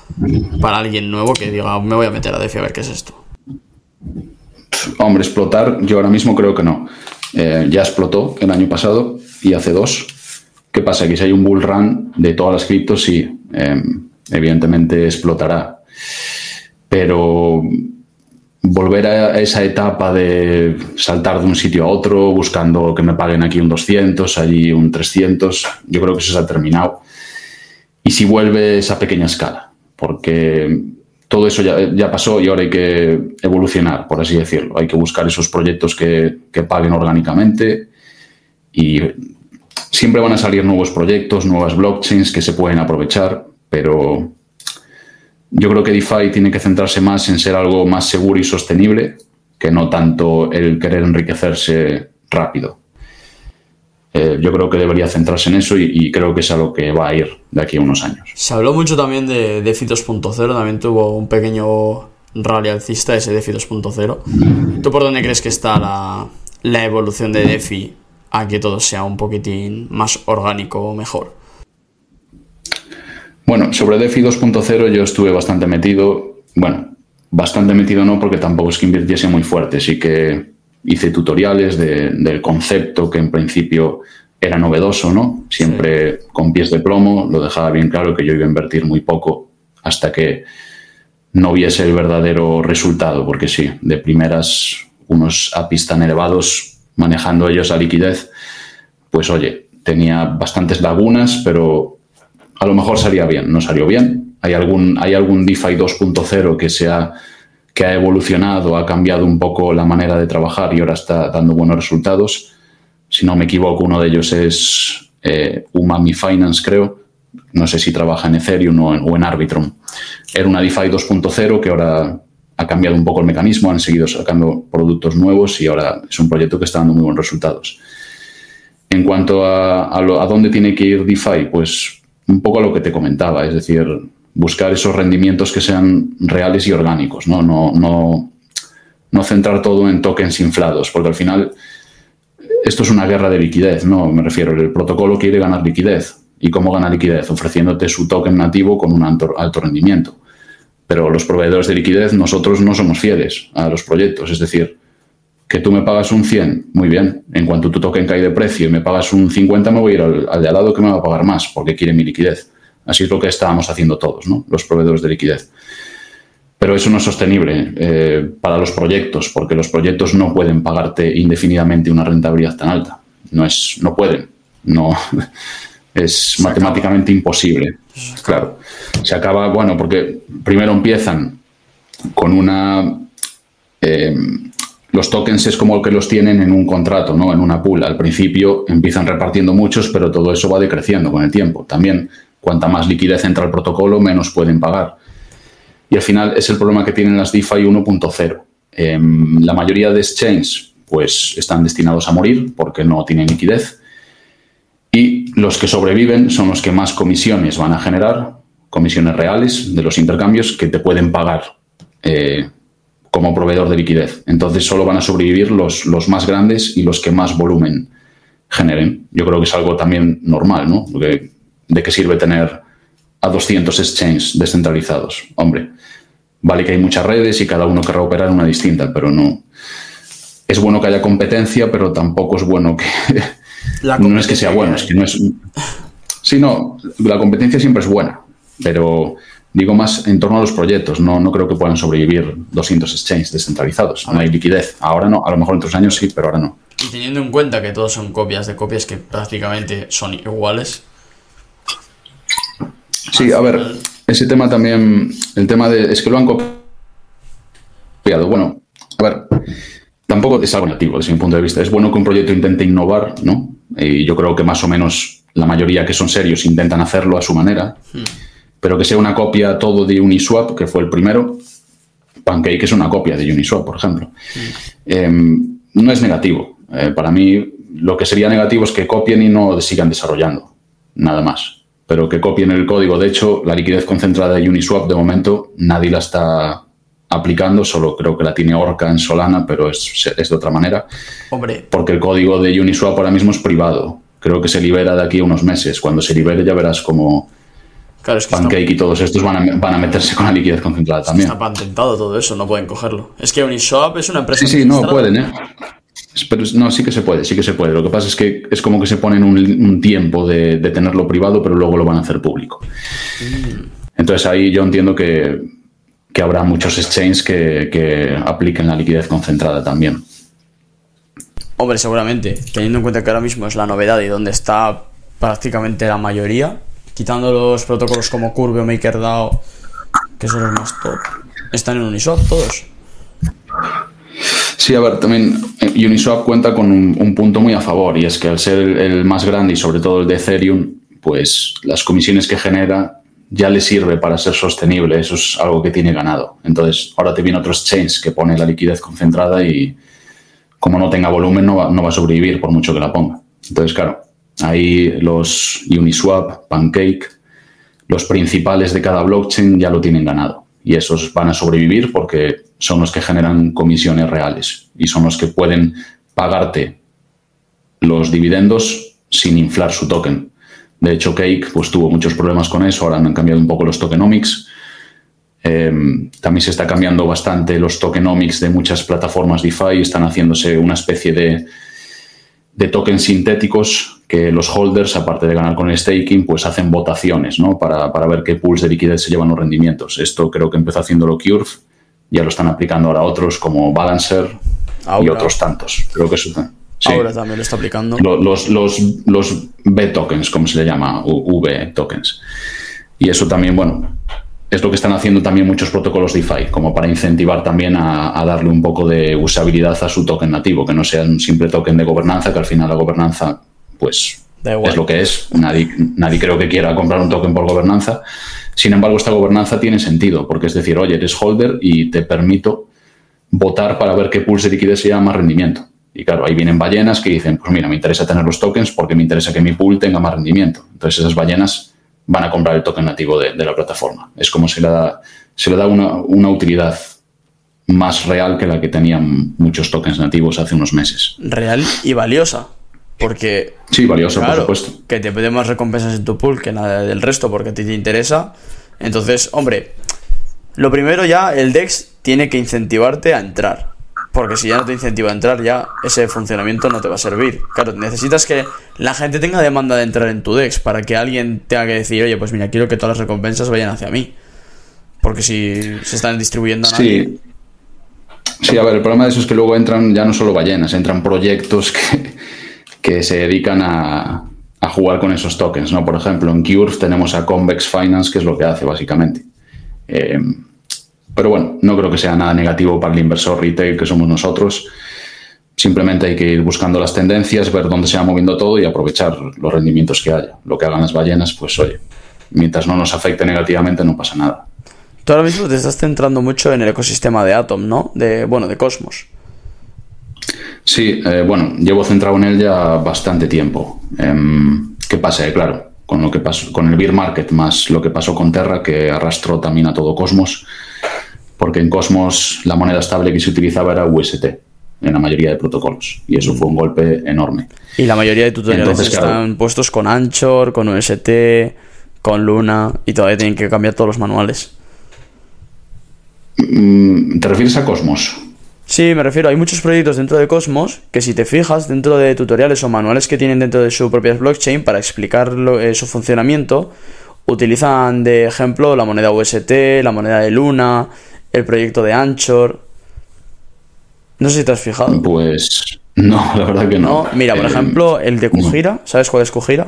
para alguien nuevo que diga, me voy a meter a DeFi a ver qué es esto? Hombre, explotar, yo ahora mismo creo que no. Eh, ya explotó el año pasado y hace dos. ¿Qué pasa? Que si hay un bull run de todas las criptos, sí, em, evidentemente explotará. Pero volver a esa etapa de saltar de un sitio a otro, buscando que me paguen aquí un 200, allí un 300, yo creo que eso se ha terminado. Y si vuelve esa pequeña escala, porque todo eso ya, pasó y ahora hay que evolucionar, por así decirlo. Hay que buscar esos proyectos que, paguen orgánicamente y siempre van a salir nuevos proyectos, nuevas blockchains que se pueden aprovechar, pero yo creo que DeFi tiene que centrarse más en ser algo más seguro y sostenible que no tanto el querer enriquecerse rápido. Eh, yo creo que debería centrarse en eso y, creo que es a lo que va a ir de aquí a unos años. Se habló mucho también de DeFi 2.0, también tuvo un pequeño rally alcista ese DeFi 2.0. ¿Tú por dónde crees que está la, la evolución de DeFi a que todo sea un poquitín más orgánico o mejor? Bueno, sobre DeFi 2.0 yo estuve bastante metido, bueno, bastante metido no porque tampoco es que invirtiese muy fuerte, sí que hice tutoriales del concepto que en principio era novedoso, ¿no? Siempre con pies de plomo, lo dejaba bien claro que yo iba a invertir muy poco hasta que no viese el verdadero resultado, porque sí, de primeras unos APIs tan elevados manejando ellos a liquidez, pues oye, tenía bastantes lagunas, pero a lo mejor salía bien, no salió bien. Hay algún, hay algún DeFi 2.0 que sea que ha evolucionado, ha cambiado un poco la manera de trabajar y ahora está dando buenos resultados. Si no me equivoco, uno de ellos es eh, Umami Finance, creo. No sé si trabaja en Ethereum o en, Arbitrum. Era una DeFi 2.0 que ahora ha cambiado un poco el mecanismo, han seguido sacando productos nuevos y ahora es un proyecto que está dando muy buenos resultados. En cuanto a, a, a dónde tiene que ir DeFi, pues un poco a lo que te comentaba, es decir, buscar esos rendimientos que sean reales y orgánicos, ¿no? No, no, no centrar todo en tokens inflados, porque al final esto es una guerra de liquidez, ¿no? Me refiero, el protocolo quiere ganar liquidez. ¿Y cómo gana liquidez? Ofreciéndote su token nativo con un alto, rendimiento. Pero los proveedores de liquidez, nosotros no somos fieles a los proyectos. Es decir, que tú me pagas un 100, muy bien. En cuanto tu token cae de precio y me pagas un 50, me voy a ir al, de al lado que me va a pagar más porque quiere mi liquidez. Así es lo que estábamos haciendo todos, ¿no? los proveedores de liquidez. Pero eso no es sostenible eh, para los proyectos, porque los proyectos no pueden pagarte indefinidamente una rentabilidad tan alta. No, es, no pueden. No, es matemáticamente imposible. Claro. Se acaba, bueno, porque primero empiezan con una. Eh, los tokens es como que los tienen en un contrato, ¿no? En una pool. Al principio empiezan repartiendo muchos, pero todo eso va decreciendo con el tiempo. También, cuanta más liquidez entra al protocolo, menos pueden pagar. Y al final es el problema que tienen las DeFi 1.0. Em, la mayoría de exchanges pues están destinados a morir porque no tienen liquidez. Y los que sobreviven son los que más comisiones van a generar, comisiones reales de los intercambios que te pueden pagar eh, como proveedor de liquidez. Entonces solo van a sobrevivir los, los más grandes y los que más volumen generen. Yo creo que es algo también normal, ¿no? ¿De qué sirve tener a 200 exchanges descentralizados? Hombre, Vale que hay muchas redes y cada uno querrá operar una distinta, pero no. Es bueno que haya competencia, pero tampoco es bueno que. no es que sea bueno, es que no es. Sí, no, la competencia siempre es buena, pero digo más en torno a los proyectos. No, no creo que puedan sobrevivir 200 exchanges descentralizados. No hay liquidez. Ahora no, a lo mejor en otros años sí, pero ahora no. Y teniendo en cuenta que todos son copias de copias que prácticamente son iguales. Sí, a ver, ese tema también, el tema de, es que lo han copiado. Bueno, a ver, tampoco es algo negativo desde mi punto de vista. Es bueno que un proyecto intente innovar, ¿no? Y yo creo que más o menos la mayoría que son serios intentan hacerlo a su manera, hmm. pero que sea una copia todo de Uniswap, que fue el primero. Pancake es una copia de Uniswap, por ejemplo. Hmm. Em, no es negativo. Eh, para mí, lo que sería negativo es que copien y no sigan desarrollando. Nada más pero que copien el código. De hecho, la liquidez concentrada de Uniswap de momento nadie la está aplicando, solo creo que la tiene Orca en Solana, pero es, de otra manera. Hombre. Porque el código de Uniswap ahora mismo es privado. Creo que se libera de aquí a unos meses. Cuando se libere ya verás como claro, Pancake y todos estos van a, van a, meterse con la liquidez concentrada también. Está patentado todo eso, no pueden cogerlo. Es que Uniswap es una empresa. Sí, sí, no pueden, ¿eh? Pero no, sí que se puede, sí que se puede. Lo que pasa es que es como que se ponen un, un tiempo de, tenerlo privado, pero luego lo van a hacer público. Mm. Entonces ahí yo entiendo que, habrá muchos exchanges que, apliquen la liquidez concentrada también. Hombre, seguramente, teniendo en cuenta que ahora mismo es la novedad y donde está prácticamente la mayoría, quitando los protocolos como Curve o MakerDAO, que son los más top, están en Uniswap todos. Sí, a ver, también eh, Uniswap cuenta con un, punto muy a favor y es que al ser el, más grande y sobre todo el de Ethereum, pues las comisiones que genera ya le sirve para ser sostenible. Eso es algo que tiene ganado. Entonces, ahora te viene otro exchange que pone la liquidez concentrada y como no tenga volumen no va, no va a sobrevivir por mucho que la ponga. Entonces, claro, ahí los Uniswap, Pancake, los principales de cada blockchain ya lo tienen ganado y esos van a sobrevivir porque son los que generan comisiones reales y son los que pueden pagarte los dividendos sin inflar su token. De hecho, Cake pues, tuvo muchos problemas con eso, ahora han cambiado un poco los tokenomics. Em, también se está cambiando bastante los tokenomics de muchas plataformas DeFi, están haciéndose una especie de, de tokens sintéticos que los holders, aparte de ganar con el staking, pues hacen votaciones ¿no? para, para ver qué pools de liquidez se llevan los rendimientos. Esto creo que empezó haciendo haciéndolo Curve ya lo están aplicando ahora otros como Balancer y otros tantos. Creo que eso Ahora también lo está aplicando. Los, los, los B tokens, como se le llama, V tokens. Y eso también, bueno, es lo que están haciendo también muchos protocolos DeFi, como para incentivar también a, darle un poco de usabilidad a su token nativo, que no sea un simple token de gobernanza, que al final la gobernanza, pues, es lo que es. Nadie, nadie creo que quiera comprar un token por gobernanza. Sin embargo, esta gobernanza tiene sentido, porque es decir, oye, eres holder y te permito votar para ver qué pulse de liquidez se más rendimiento. Y claro, ahí vienen ballenas que dicen, pues mira, me interesa tener los tokens porque me interesa que mi pool tenga más rendimiento. Entonces esas ballenas van a comprar el token nativo de, la plataforma. Es como se le da, se le da una, una, utilidad más real que la que tenían muchos tokens nativos hace unos meses. Real y valiosa. Porque. Sí, valioso, por supuesto. Que te pide más recompensas en tu pool que nada del resto porque a ti te interesa. Entonces, hombre, Lo primero ya, el DEX tiene que incentivarte a entrar. Porque si ya no te incentiva a entrar, ya ese funcionamiento no te va a servir. Claro, necesitas que la gente tenga demanda de entrar en tu DEX para que alguien tenga que decir, oye, pues mira, quiero que todas las recompensas vayan hacia mí. Porque si se están distribuyendo a nadie... Sí. Sí, a ver, el problema de eso es que luego entran ya no solo ballenas, entran proyectos que, que se dedican a, a jugar con esos tokens, ¿no? Por ejemplo, en Curve tenemos a Convex Finance, que es lo que hace básicamente. Eh, pero bueno, no creo que sea nada negativo para el inversor retail que somos nosotros. Simplemente hay que ir buscando las tendencias, ver dónde se va moviendo todo y aprovechar los rendimientos que haya. Lo que hagan las ballenas, pues oye, mientras no nos afecte negativamente no pasa nada. Tú ahora mismo te estás centrando mucho en el ecosistema de Atom, ¿no? De, bueno, de Cosmos. Sí, eh, bueno, llevo centrado en él ya bastante tiempo. Em, ¿Qué pasa? Eh, claro, con lo que pasó con el beer market más lo que pasó con Terra, que arrastró también a todo Cosmos, porque en Cosmos la moneda estable que se utilizaba era UST en la mayoría de protocolos y eso fue un golpe enorme. Y la mayoría de tutoriales Entonces, están claro. puestos con Anchor, con UST, con Luna y todavía tienen que cambiar todos los manuales. Mm, ¿Te refieres a Cosmos? Sí, me refiero, hay muchos proyectos dentro de Cosmos que si te fijas dentro de tutoriales o manuales que tienen dentro de su propia blockchain para explicar lo- eh, su funcionamiento, utilizan de ejemplo la moneda UST, la moneda de Luna, el proyecto de Anchor. No sé si te has fijado. Pues no, la verdad que no. No, mira, por Eh, ejemplo, el de Kujira, ¿sabes cuál es Kujira?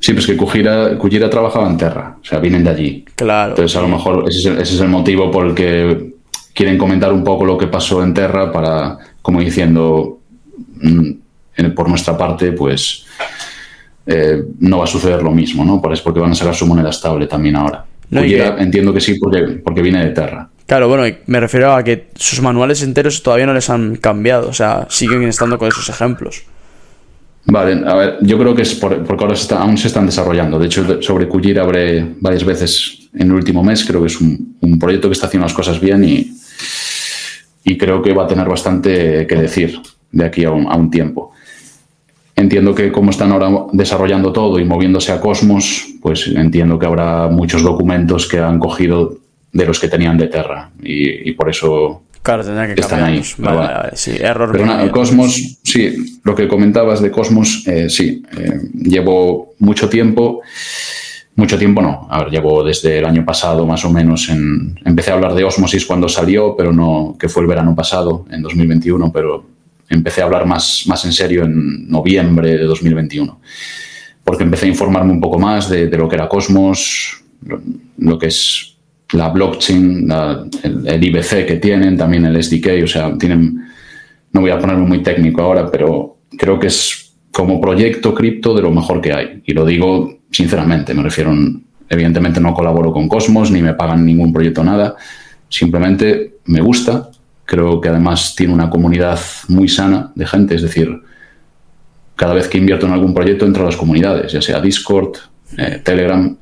Sí, pues que Kujira, Kujira trabajaba en Terra, o sea, vienen de allí. Claro. Entonces, a lo mejor ese es, el, ese es el motivo por el que quieren comentar un poco lo que pasó en Terra para, como diciendo, mm, por nuestra parte, pues eh, no va a suceder lo mismo, ¿no? Por- Es porque van a sacar su moneda estable también ahora. No, que- entiendo que sí, porque, porque viene de Terra. Claro, bueno, me refiero a que sus manuales enteros todavía no les han cambiado, o sea, siguen estando con esos ejemplos. Vale, a ver, yo creo que es por- porque ahora está- aún se están desarrollando. De hecho, sobre Kujira hablé varias veces en el último mes. Creo que es un, un proyecto que está haciendo las cosas bien y, y creo que va a tener bastante que decir de aquí a un, a un tiempo. Entiendo que como están ahora desarrollando todo y moviéndose a Cosmos, pues entiendo que habrá muchos documentos que han cogido de los que tenían de Terra y, y por eso Claro, tendrán que Están cambiarlos. ahí, Vale, pero vale, vale, sí, error Pero nada. Cosmos, sí, lo que comentabas de Cosmos, eh, sí, eh, llevo mucho tiempo, mucho tiempo no, a ver, llevo desde el año pasado más o menos, en, empecé a hablar de Osmosis cuando salió, pero no, que fue el verano pasado, en 2021, pero empecé a hablar más, más en serio en noviembre de 2021, porque empecé a informarme un poco más de, lo que era Cosmos, lo, que es la blockchain, el IBC que tienen, también el SDK, o sea, tienen no voy a ponerme muy técnico ahora, pero creo que es como proyecto cripto de lo mejor que hay. Y lo digo sinceramente, me refiero, evidentemente no colaboro con Cosmos, ni me pagan ningún proyecto, nada. Simplemente me gusta, creo que además tiene una comunidad muy sana de gente, es decir, cada vez que invierto en algún proyecto entro a las comunidades, ya sea Discord, eh, Telegram,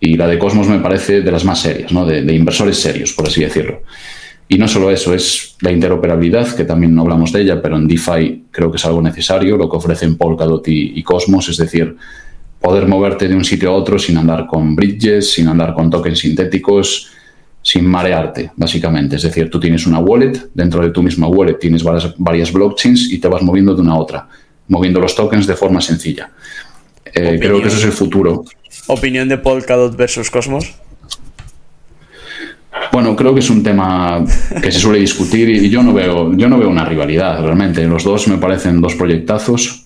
y la de Cosmos me parece de las más serias, ¿no? de, inversores serios, por así decirlo. Y no solo eso, es la interoperabilidad, que también no hablamos de ella, pero en DeFi creo que es algo necesario, lo que ofrecen Polkadot y Cosmos, es decir, poder moverte de un sitio a otro sin andar con bridges, sin andar con tokens sintéticos, sin marearte, básicamente. Es decir, tú tienes una wallet, dentro de tu misma wallet tienes varias, varias blockchains y te vas moviendo de una a otra, moviendo los tokens de forma sencilla. Eh, creo que eso es el futuro. Opinión de Polkadot versus Cosmos. Bueno, creo que es un tema que se suele discutir y yo no veo, yo no veo una rivalidad realmente. Los dos me parecen dos proyectazos.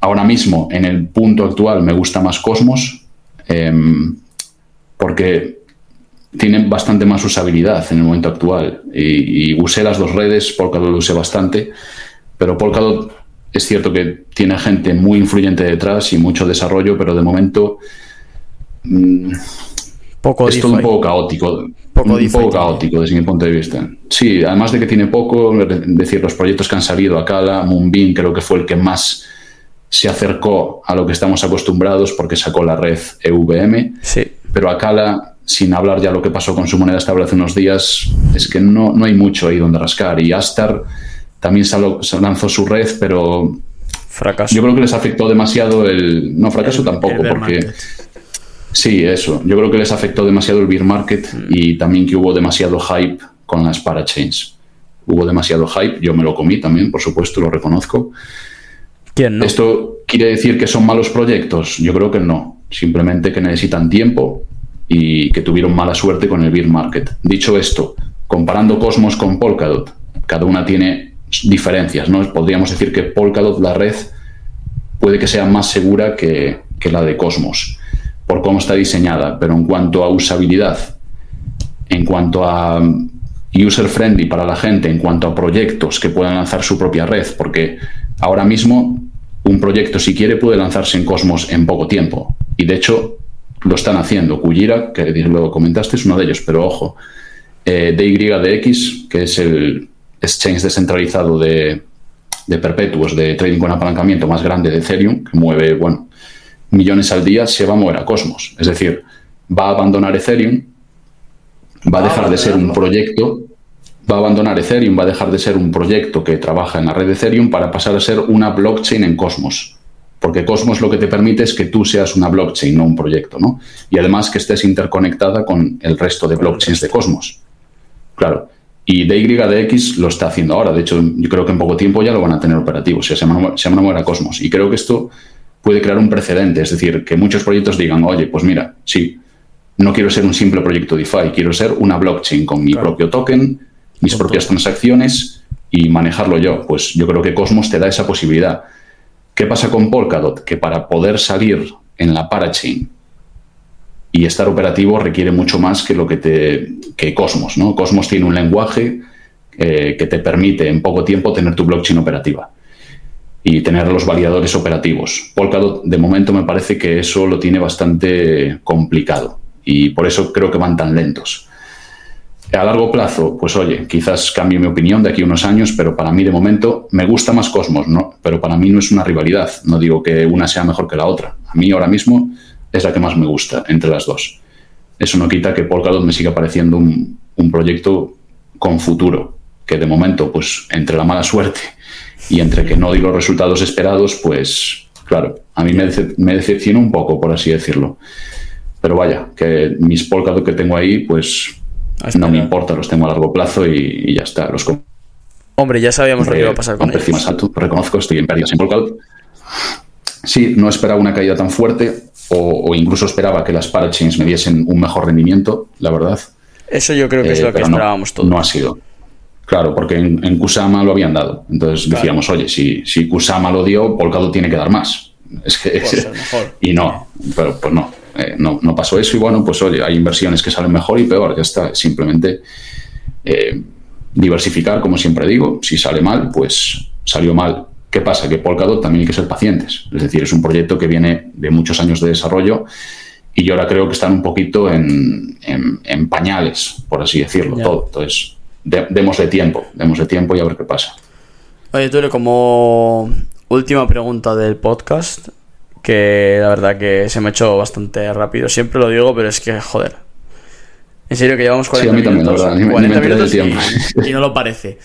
Ahora mismo, en el punto actual, me gusta más Cosmos em, porque tienen bastante más usabilidad en el momento actual. Y, y usé las dos redes, Polkadot lo usé bastante, pero Polkadot es cierto que tiene gente muy influyente detrás y mucho desarrollo, pero de momento mm, Poco es todo un poco caótico. Poco un poco caótico desde mi punto de vista. Sí, además de que tiene poco, es decir, los proyectos que han salido, Akala, Moonbeam, creo que fue el que más se acercó a lo que estamos acostumbrados porque sacó la red EVM, Sí. pero Akala, sin hablar ya lo que pasó con su moneda estable hace unos días, es que no, no hay mucho ahí donde rascar. Y Astar también salo- se lanzó su red, pero Fracaso. yo creo que les afectó demasiado el... No, fracaso El- tampoco, el porque... market. Sí, eso. Yo creo que les afectó demasiado el beer market mm. y también que hubo demasiado hype con las parachains. Hubo demasiado hype, yo me lo comí también, por supuesto, lo reconozco. ¿Quién no? ¿Esto quiere decir que son malos proyectos? Yo creo que no. Simplemente que necesitan tiempo y que tuvieron mala suerte con el beer market. Dicho esto, comparando Cosmos con Polkadot, cada una tiene diferencias, ¿no? Podríamos decir que Polkadot, la red, puede que sea más segura que, que la de Cosmos, por cómo está diseñada, pero en cuanto a usabilidad, en cuanto a user friendly para la gente, en cuanto a proyectos que puedan lanzar su propia red, porque ahora mismo un proyecto si quiere puede lanzarse en Cosmos en poco tiempo, y de hecho lo están haciendo. Kujira, que lo comentaste, es uno de ellos, pero ojo, eh, DYDX, que es el exchange descentralizado de, de perpetuos de trading con apalancamiento más grande de Ethereum, que mueve, bueno, millones al día, se va a mover a Cosmos. Es decir, va a abandonar Ethereum, va a dejar de ser un proyecto, va a abandonar Ethereum, va a dejar de ser un proyecto que trabaja en la red de Ethereum para pasar a ser una blockchain en Cosmos. Porque Cosmos lo que te permite es que tú seas una blockchain, no un proyecto, ¿no? Y además que estés interconectada con el resto de blockchains de Cosmos. Claro. Y DYDX lo está haciendo ahora. De hecho, yo creo que en poco tiempo ya lo van a tener operativo. O sea, se llama, se llama Cosmos. Y creo que esto puede crear un precedente. Es decir, que muchos proyectos digan, oye, pues mira, sí, no quiero ser un simple proyecto DeFi, quiero ser una blockchain con mi propio token, mis propias transacciones y manejarlo yo. Pues yo creo que Cosmos te da esa posibilidad. ¿Qué pasa con Polkadot? Que para poder salir en la parachain y estar operativo requiere mucho más que lo que te que Cosmos, ¿no? Cosmos tiene un lenguaje eh, que te permite en poco tiempo tener tu blockchain operativa y tener los validadores operativos. Polkadot, de momento, me parece que eso lo tiene bastante complicado y por eso creo que van tan lentos. A largo plazo, pues oye, quizás cambie mi opinión de aquí a unos años, pero para mí de momento me gusta más Cosmos, ¿no? Pero para mí no es una rivalidad. No digo que una sea mejor que la otra. A mí ahora mismo es la que más me gusta entre las dos. Eso no quita que Polkadot me siga pareciendo un, proyecto con futuro, que de momento, pues entre la mala suerte y entre que no di los resultados esperados, pues claro, a mí me, me decepciona un poco, por así decirlo. Pero vaya, que mis Polkadot que tengo ahí, pues no me importa, los tengo a largo plazo y, ya está. Los Hombre, ya sabíamos lo que iba a pasar con ellos. más alto, reconozco, estoy en pérdidas en Polkadot. Sí, no esperaba una caída tan fuerte, o, incluso esperaba que las parachains me diesen un mejor rendimiento, la verdad. Eso yo creo que es lo que esperábamos todos. No ha sido. Claro, porque en, Kusama lo habían dado. Entonces decíamos, oye, si, si Kusama lo dio, Polkadot tiene que dar más. Es que, y no, pero pues no, eh, no, no, pasó eso. Y bueno, pues oye, hay inversiones que salen mejor y peor, ya está. Simplemente eh, diversificar, como siempre digo. Si sale mal, pues salió mal. ¿Qué pasa? Que Polkadot también hay que ser pacientes. Es decir, es un proyecto que viene de muchos años de desarrollo y yo ahora creo que están un poquito en, pañales, por así decirlo, todo. Entonces, démosle tiempo, démosle tiempo y a ver qué pasa. Oye, Tulio, como última pregunta del podcast, que la verdad que se me ha hecho bastante rápido. Siempre lo digo, pero es que, joder. En serio que llevamos 40 minutos, 40 minutos y, no lo parece.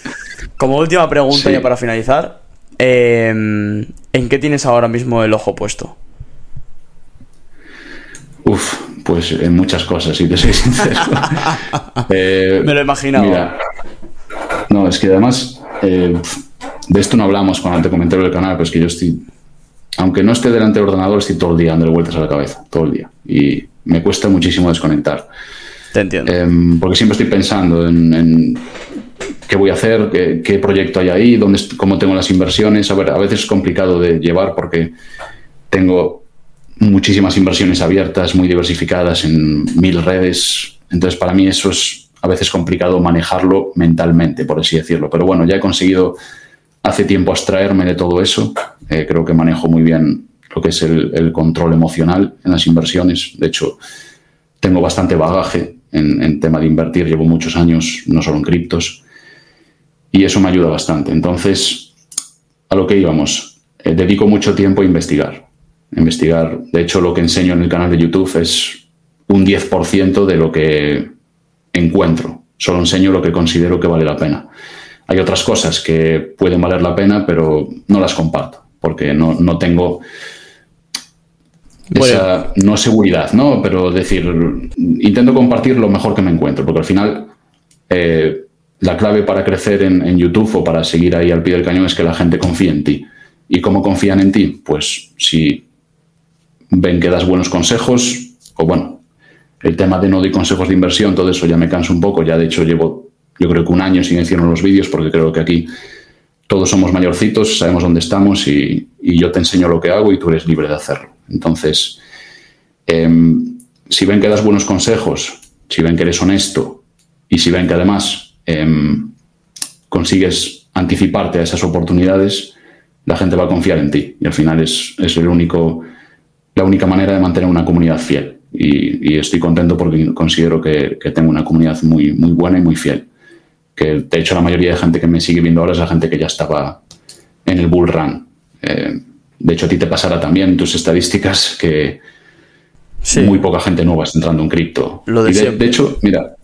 Como última pregunta ya para finalizar, Em, ¿En qué tienes ahora mismo el ojo puesto? Uf, pues en muchas cosas, si te soy sincero. Eh, Me lo he imaginado. no, es que además, eh, de esto no hablamos cuando te comenté del canal, pero es que yo estoy, aunque no esté delante del ordenador, estoy todo el día dando vueltas a la cabeza, todo el día. Y me cuesta muchísimo desconectar. Te entiendo. Em, porque siempre estoy pensando en qué voy a hacer, qué, proyecto hay ahí, dónde, cómo tengo las inversiones. A ver, a veces es complicado de llevar porque tengo muchísimas inversiones abiertas, muy diversificadas en mil redes. Entonces, para mí eso es a veces complicado manejarlo mentalmente, por así decirlo. Pero bueno, ya he conseguido hace tiempo abstraerme de todo eso. Eh, creo que manejo muy bien lo que es el, control emocional en las inversiones. De hecho, tengo bastante bagaje en, tema de invertir. Llevo muchos años, no solo en criptos y eso me ayuda bastante. Entonces, a lo que íbamos, eh, dedico mucho tiempo a investigar. Investigar, de hecho, lo que enseño en el canal de YouTube es un 10% de lo que encuentro. Solo enseño lo que considero que vale la pena. Hay otras cosas que pueden valer la pena, pero no las comparto, porque no, no tengo esa, no seguridad, ¿no? Pero decir, intento compartir lo mejor que me encuentro, porque al final eh, la clave para crecer en, YouTube o para seguir ahí al pie del cañón es que la gente confíe en ti. ¿Y cómo confían en ti? Pues si ven que das buenos consejos, o bueno, el tema de no doy consejos de inversión, todo eso ya me canso un poco, ya de hecho llevo yo creo que un año sin decirnos los vídeos, porque creo que aquí todos somos mayorcitos, sabemos dónde estamos y, yo te enseño lo que hago y tú eres libre de hacerlo. Entonces, em, si ven que das buenos consejos, si ven que eres honesto y si ven que además em, consigues anticiparte a esas oportunidades, la gente va a confiar en ti y al final es, el único, la única manera de mantener una comunidad fiel. Y, estoy contento porque considero que, que, tengo una comunidad muy, muy buena y muy fiel que de hecho la mayoría de gente que me sigue viendo ahora es la gente que ya estaba en el bull run. Eh, de hecho, a ti te pasará también tus estadísticas que muy poca gente nueva está entrando en cripto. de, hecho, mira,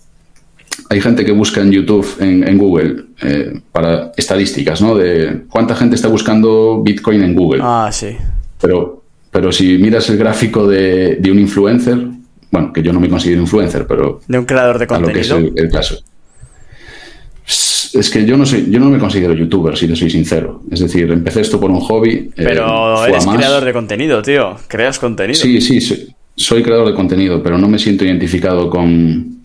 hay gente que busca en YouTube, en, Google, eh, para estadísticas, ¿no? De cuánta gente está buscando Bitcoin en Google. Ah, sí. Pero, pero si miras el gráfico de, un influencer, bueno, que yo no me considero influencer, pero... De un creador de contenido. A lo que es el caso es que yo no soy, yo no me considero youtuber, si te soy sincero. Es decir, empecé esto por un hobby. Eh, pero eres creador de contenido, tío. Creas contenido. Sí, sí, soy, creador de contenido, pero no me siento identificado con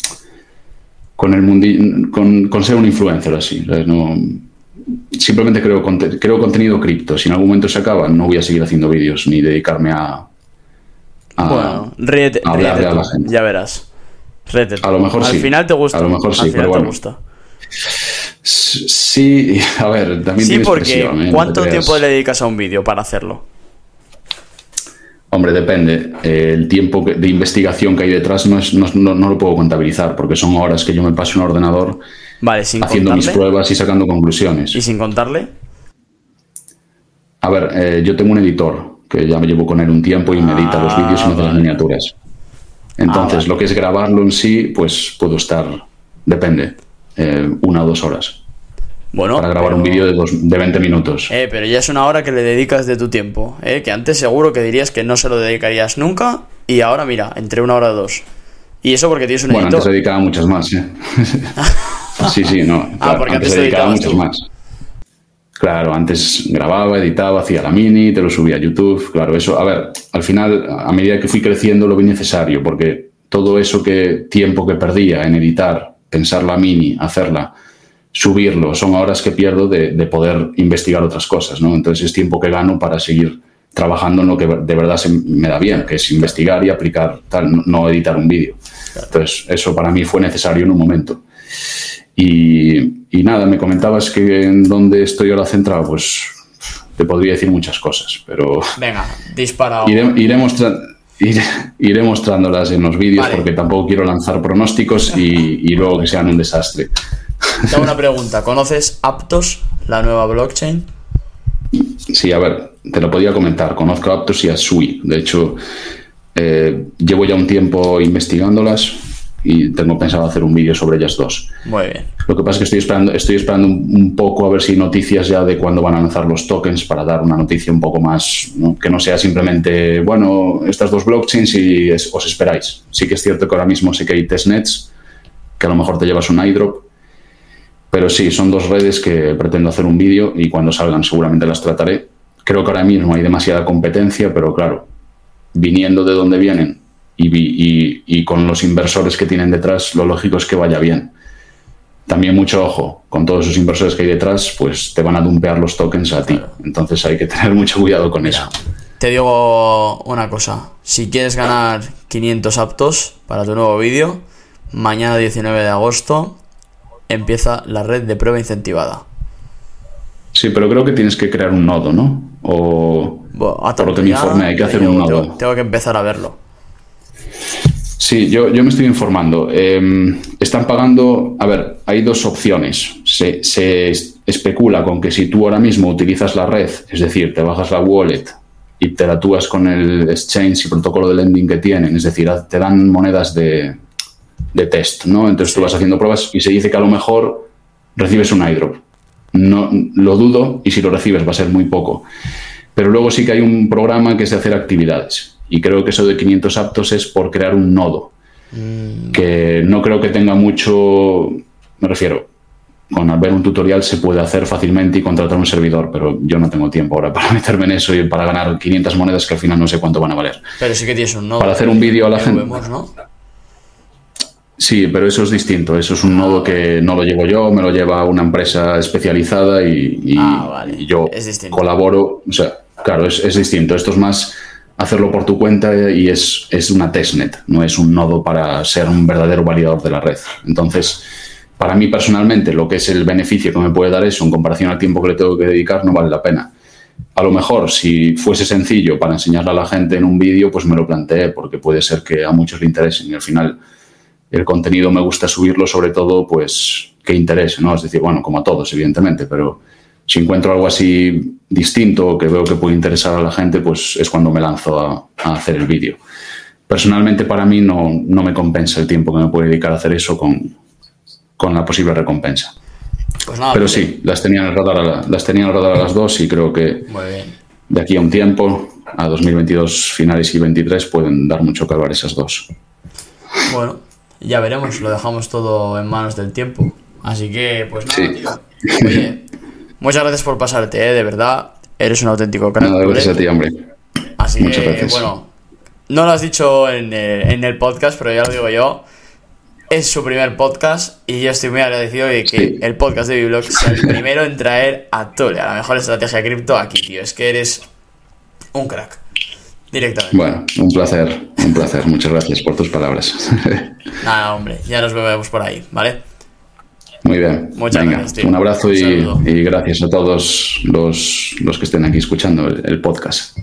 con el con, ser un influencer así. No, simplemente creo, creo contenido cripto. Si en algún momento se acaba, no voy a seguir haciendo vídeos ni dedicarme a, bueno, ríete, a hablarle a la gente. Ya verás. A lo mejor sí. Al final te gusta. A lo mejor sí, pero bueno. gusta. Sí, a ver, también Sí, porque ¿cuánto tiempo le dedicas a un vídeo para hacerlo? Hombre, depende. el tiempo de investigación que hay detrás no, es, no, lo puedo contabilizar, porque son horas que yo me paso en un ordenador vale, sin haciendo mis pruebas y sacando conclusiones. ¿Y sin contarle? A ver, eh, yo tengo un editor que ya me llevo con él un tiempo y me edita los vídeos y me hace las miniaturas. Entonces, ah, lo que es grabarlo en sí, pues puedo estar, depende. Eh, una o dos horas. Bueno, para grabar un vídeo de, de 20 minutos. Eh, pero ya es una hora que le dedicas de tu tiempo. Eh, que antes seguro que dirías que no se lo dedicarías nunca. Y ahora, mira, entre una hora o dos. Y eso porque tienes un bueno, antes dedicaba muchas más, ¿eh? sí, sí, no. ah, porque antes, dedicaba muchas más. Claro, antes grababa, editaba, hacía la mini, te lo subía a YouTube. Claro, eso, a ver, al final, a medida que fui creciendo, lo vi necesario, porque todo eso que tiempo que perdía en editar pensar la mini, hacerla, subirlo, son horas que pierdo de, poder investigar otras cosas, ¿no? Entonces es tiempo que gano para seguir trabajando en lo que de verdad se me da bien, que es investigar y aplicar tal, no editar un vídeo. Entonces eso para mí fue necesario en un momento. Y, nada, me comentabas que en donde estoy ahora centrado, pues te podría decir muchas cosas, pero... Venga, dispara. Iré, iré, iré, mostrándolas en los vídeos porque tampoco quiero lanzar pronósticos y, luego que sean un desastre. Tengo una pregunta. ¿Conoces Aptos, la nueva blockchain? Sí, a ver, te lo podía comentar. Conozco a Aptos y a Sui. De hecho, eh, llevo ya un tiempo investigándolas y tengo pensado hacer un vídeo sobre ellas dos. Muy bien. Lo que pasa es que estoy esperando, estoy esperando un, poco a ver si hay noticias ya de cuándo van a lanzar los tokens para dar una noticia un poco más, que no sea simplemente, bueno, estas dos blockchains y os esperáis. Sí que es cierto que ahora mismo sé que hay testnets, que a lo mejor te llevas un iDrop, pero sí, son dos redes que pretendo hacer un vídeo y cuando salgan seguramente las trataré. Creo que ahora mismo hay demasiada competencia, pero claro, viniendo de donde vienen y, con los inversores que tienen detrás, lo lógico es que vaya bien. También mucho ojo, con todos esos inversores que hay detrás, pues te van a dumpear los tokens a ti. Entonces hay que tener mucho cuidado con eso. Te digo una cosa, si quieres ganar 500 aptos para tu nuevo vídeo, mañana 19 de agosto empieza la red de prueba incentivada. Sí, pero creo que tienes que crear un nodo, ¿no? O por lo que me informe hay que hacer un nodo. tengo que empezar a verlo. Sí, yo, yo me estoy informando. Em, están pagando, a ver, hay dos opciones. Se, se, especula con que si tú ahora mismo utilizas la red, es decir, te bajas la wallet y te interactúas con el exchange y protocolo de lending que tienen, es decir, te dan monedas de, de test, ¿no? Entonces tú vas haciendo pruebas y se dice que a lo mejor recibes un iDrop. No, lo dudo y si lo recibes va a ser muy poco. Pero luego sí que hay un programa que es de hacer actividades Y creo que eso de 500 aptos es por crear un nodo, Mm, que no creo que tenga mucho, me refiero, con ver un tutorial se puede hacer fácilmente y contratar un servidor, pero yo no tengo tiempo ahora para meterme en eso y para ganar 500 monedas que al final no sé cuánto van a valer. pero sí que tienes un nodo. Para hacer un vídeo a la gente. vemos, ¿no? Sí, pero eso es distinto. Eso es un nodo que no lo llevo yo, me lo lleva una empresa especializada y, y- Ah, vale. y yo Es colaboro. O sea, claro, es, es distinto. Esto es más hacerlo por tu cuenta y es, es una testnet, no es un nodo para ser un verdadero validador de la red. Entonces, para mí personalmente, lo que es el beneficio que me puede dar eso en comparación al tiempo que le tengo que dedicar no vale la pena. A lo mejor, si fuese sencillo para enseñarle a la gente en un vídeo, pues me lo planteé, porque puede ser que a muchos le interesen y al final el contenido me gusta subirlo sobre todo pues que interese, ¿no? Es decir, bueno, como a todos, evidentemente, pero si encuentro algo así distinto que veo que puede interesar a la gente, pues es cuando me lanzo a, a hacer el vídeo. Personalmente para mí no, no me compensa el tiempo que me puedo dedicar a hacer eso con, con la posible recompensa. Pues nada, Pero sí, las tenía en el radar a, la- las tenía en el radar a las dos y creo que de aquí a un tiempo, a 2022 finales y 23, pueden dar mucho que hablar esas dos. Bueno, ya veremos, lo dejamos todo en manos del tiempo. Así que, pues nada, Sí. tío. Oye, muchas gracias por pasarte, ¿eh? de verdad. Eres un auténtico crack. Nada, gracias a ti, hombre. Así Muchas que, gracias. bueno, no lo has dicho en el, en el podcast, pero ya lo digo yo. Es su primer podcast y yo estoy muy agradecido de que Sí. el podcast de Biblog sea el primero en traer a Tole, a la mejor estrategia de cripto aquí, tío. Es que eres un crack. Directamente. Bueno, un placer, un placer. Muchas gracias por tus palabras. Nada, hombre, ya nos vemos por ahí, ¿vale? Muy bien. Muchas Venga, gracias, tío. un abrazo Un y, gracias a todos los, los que estén aquí escuchando el- el podcast.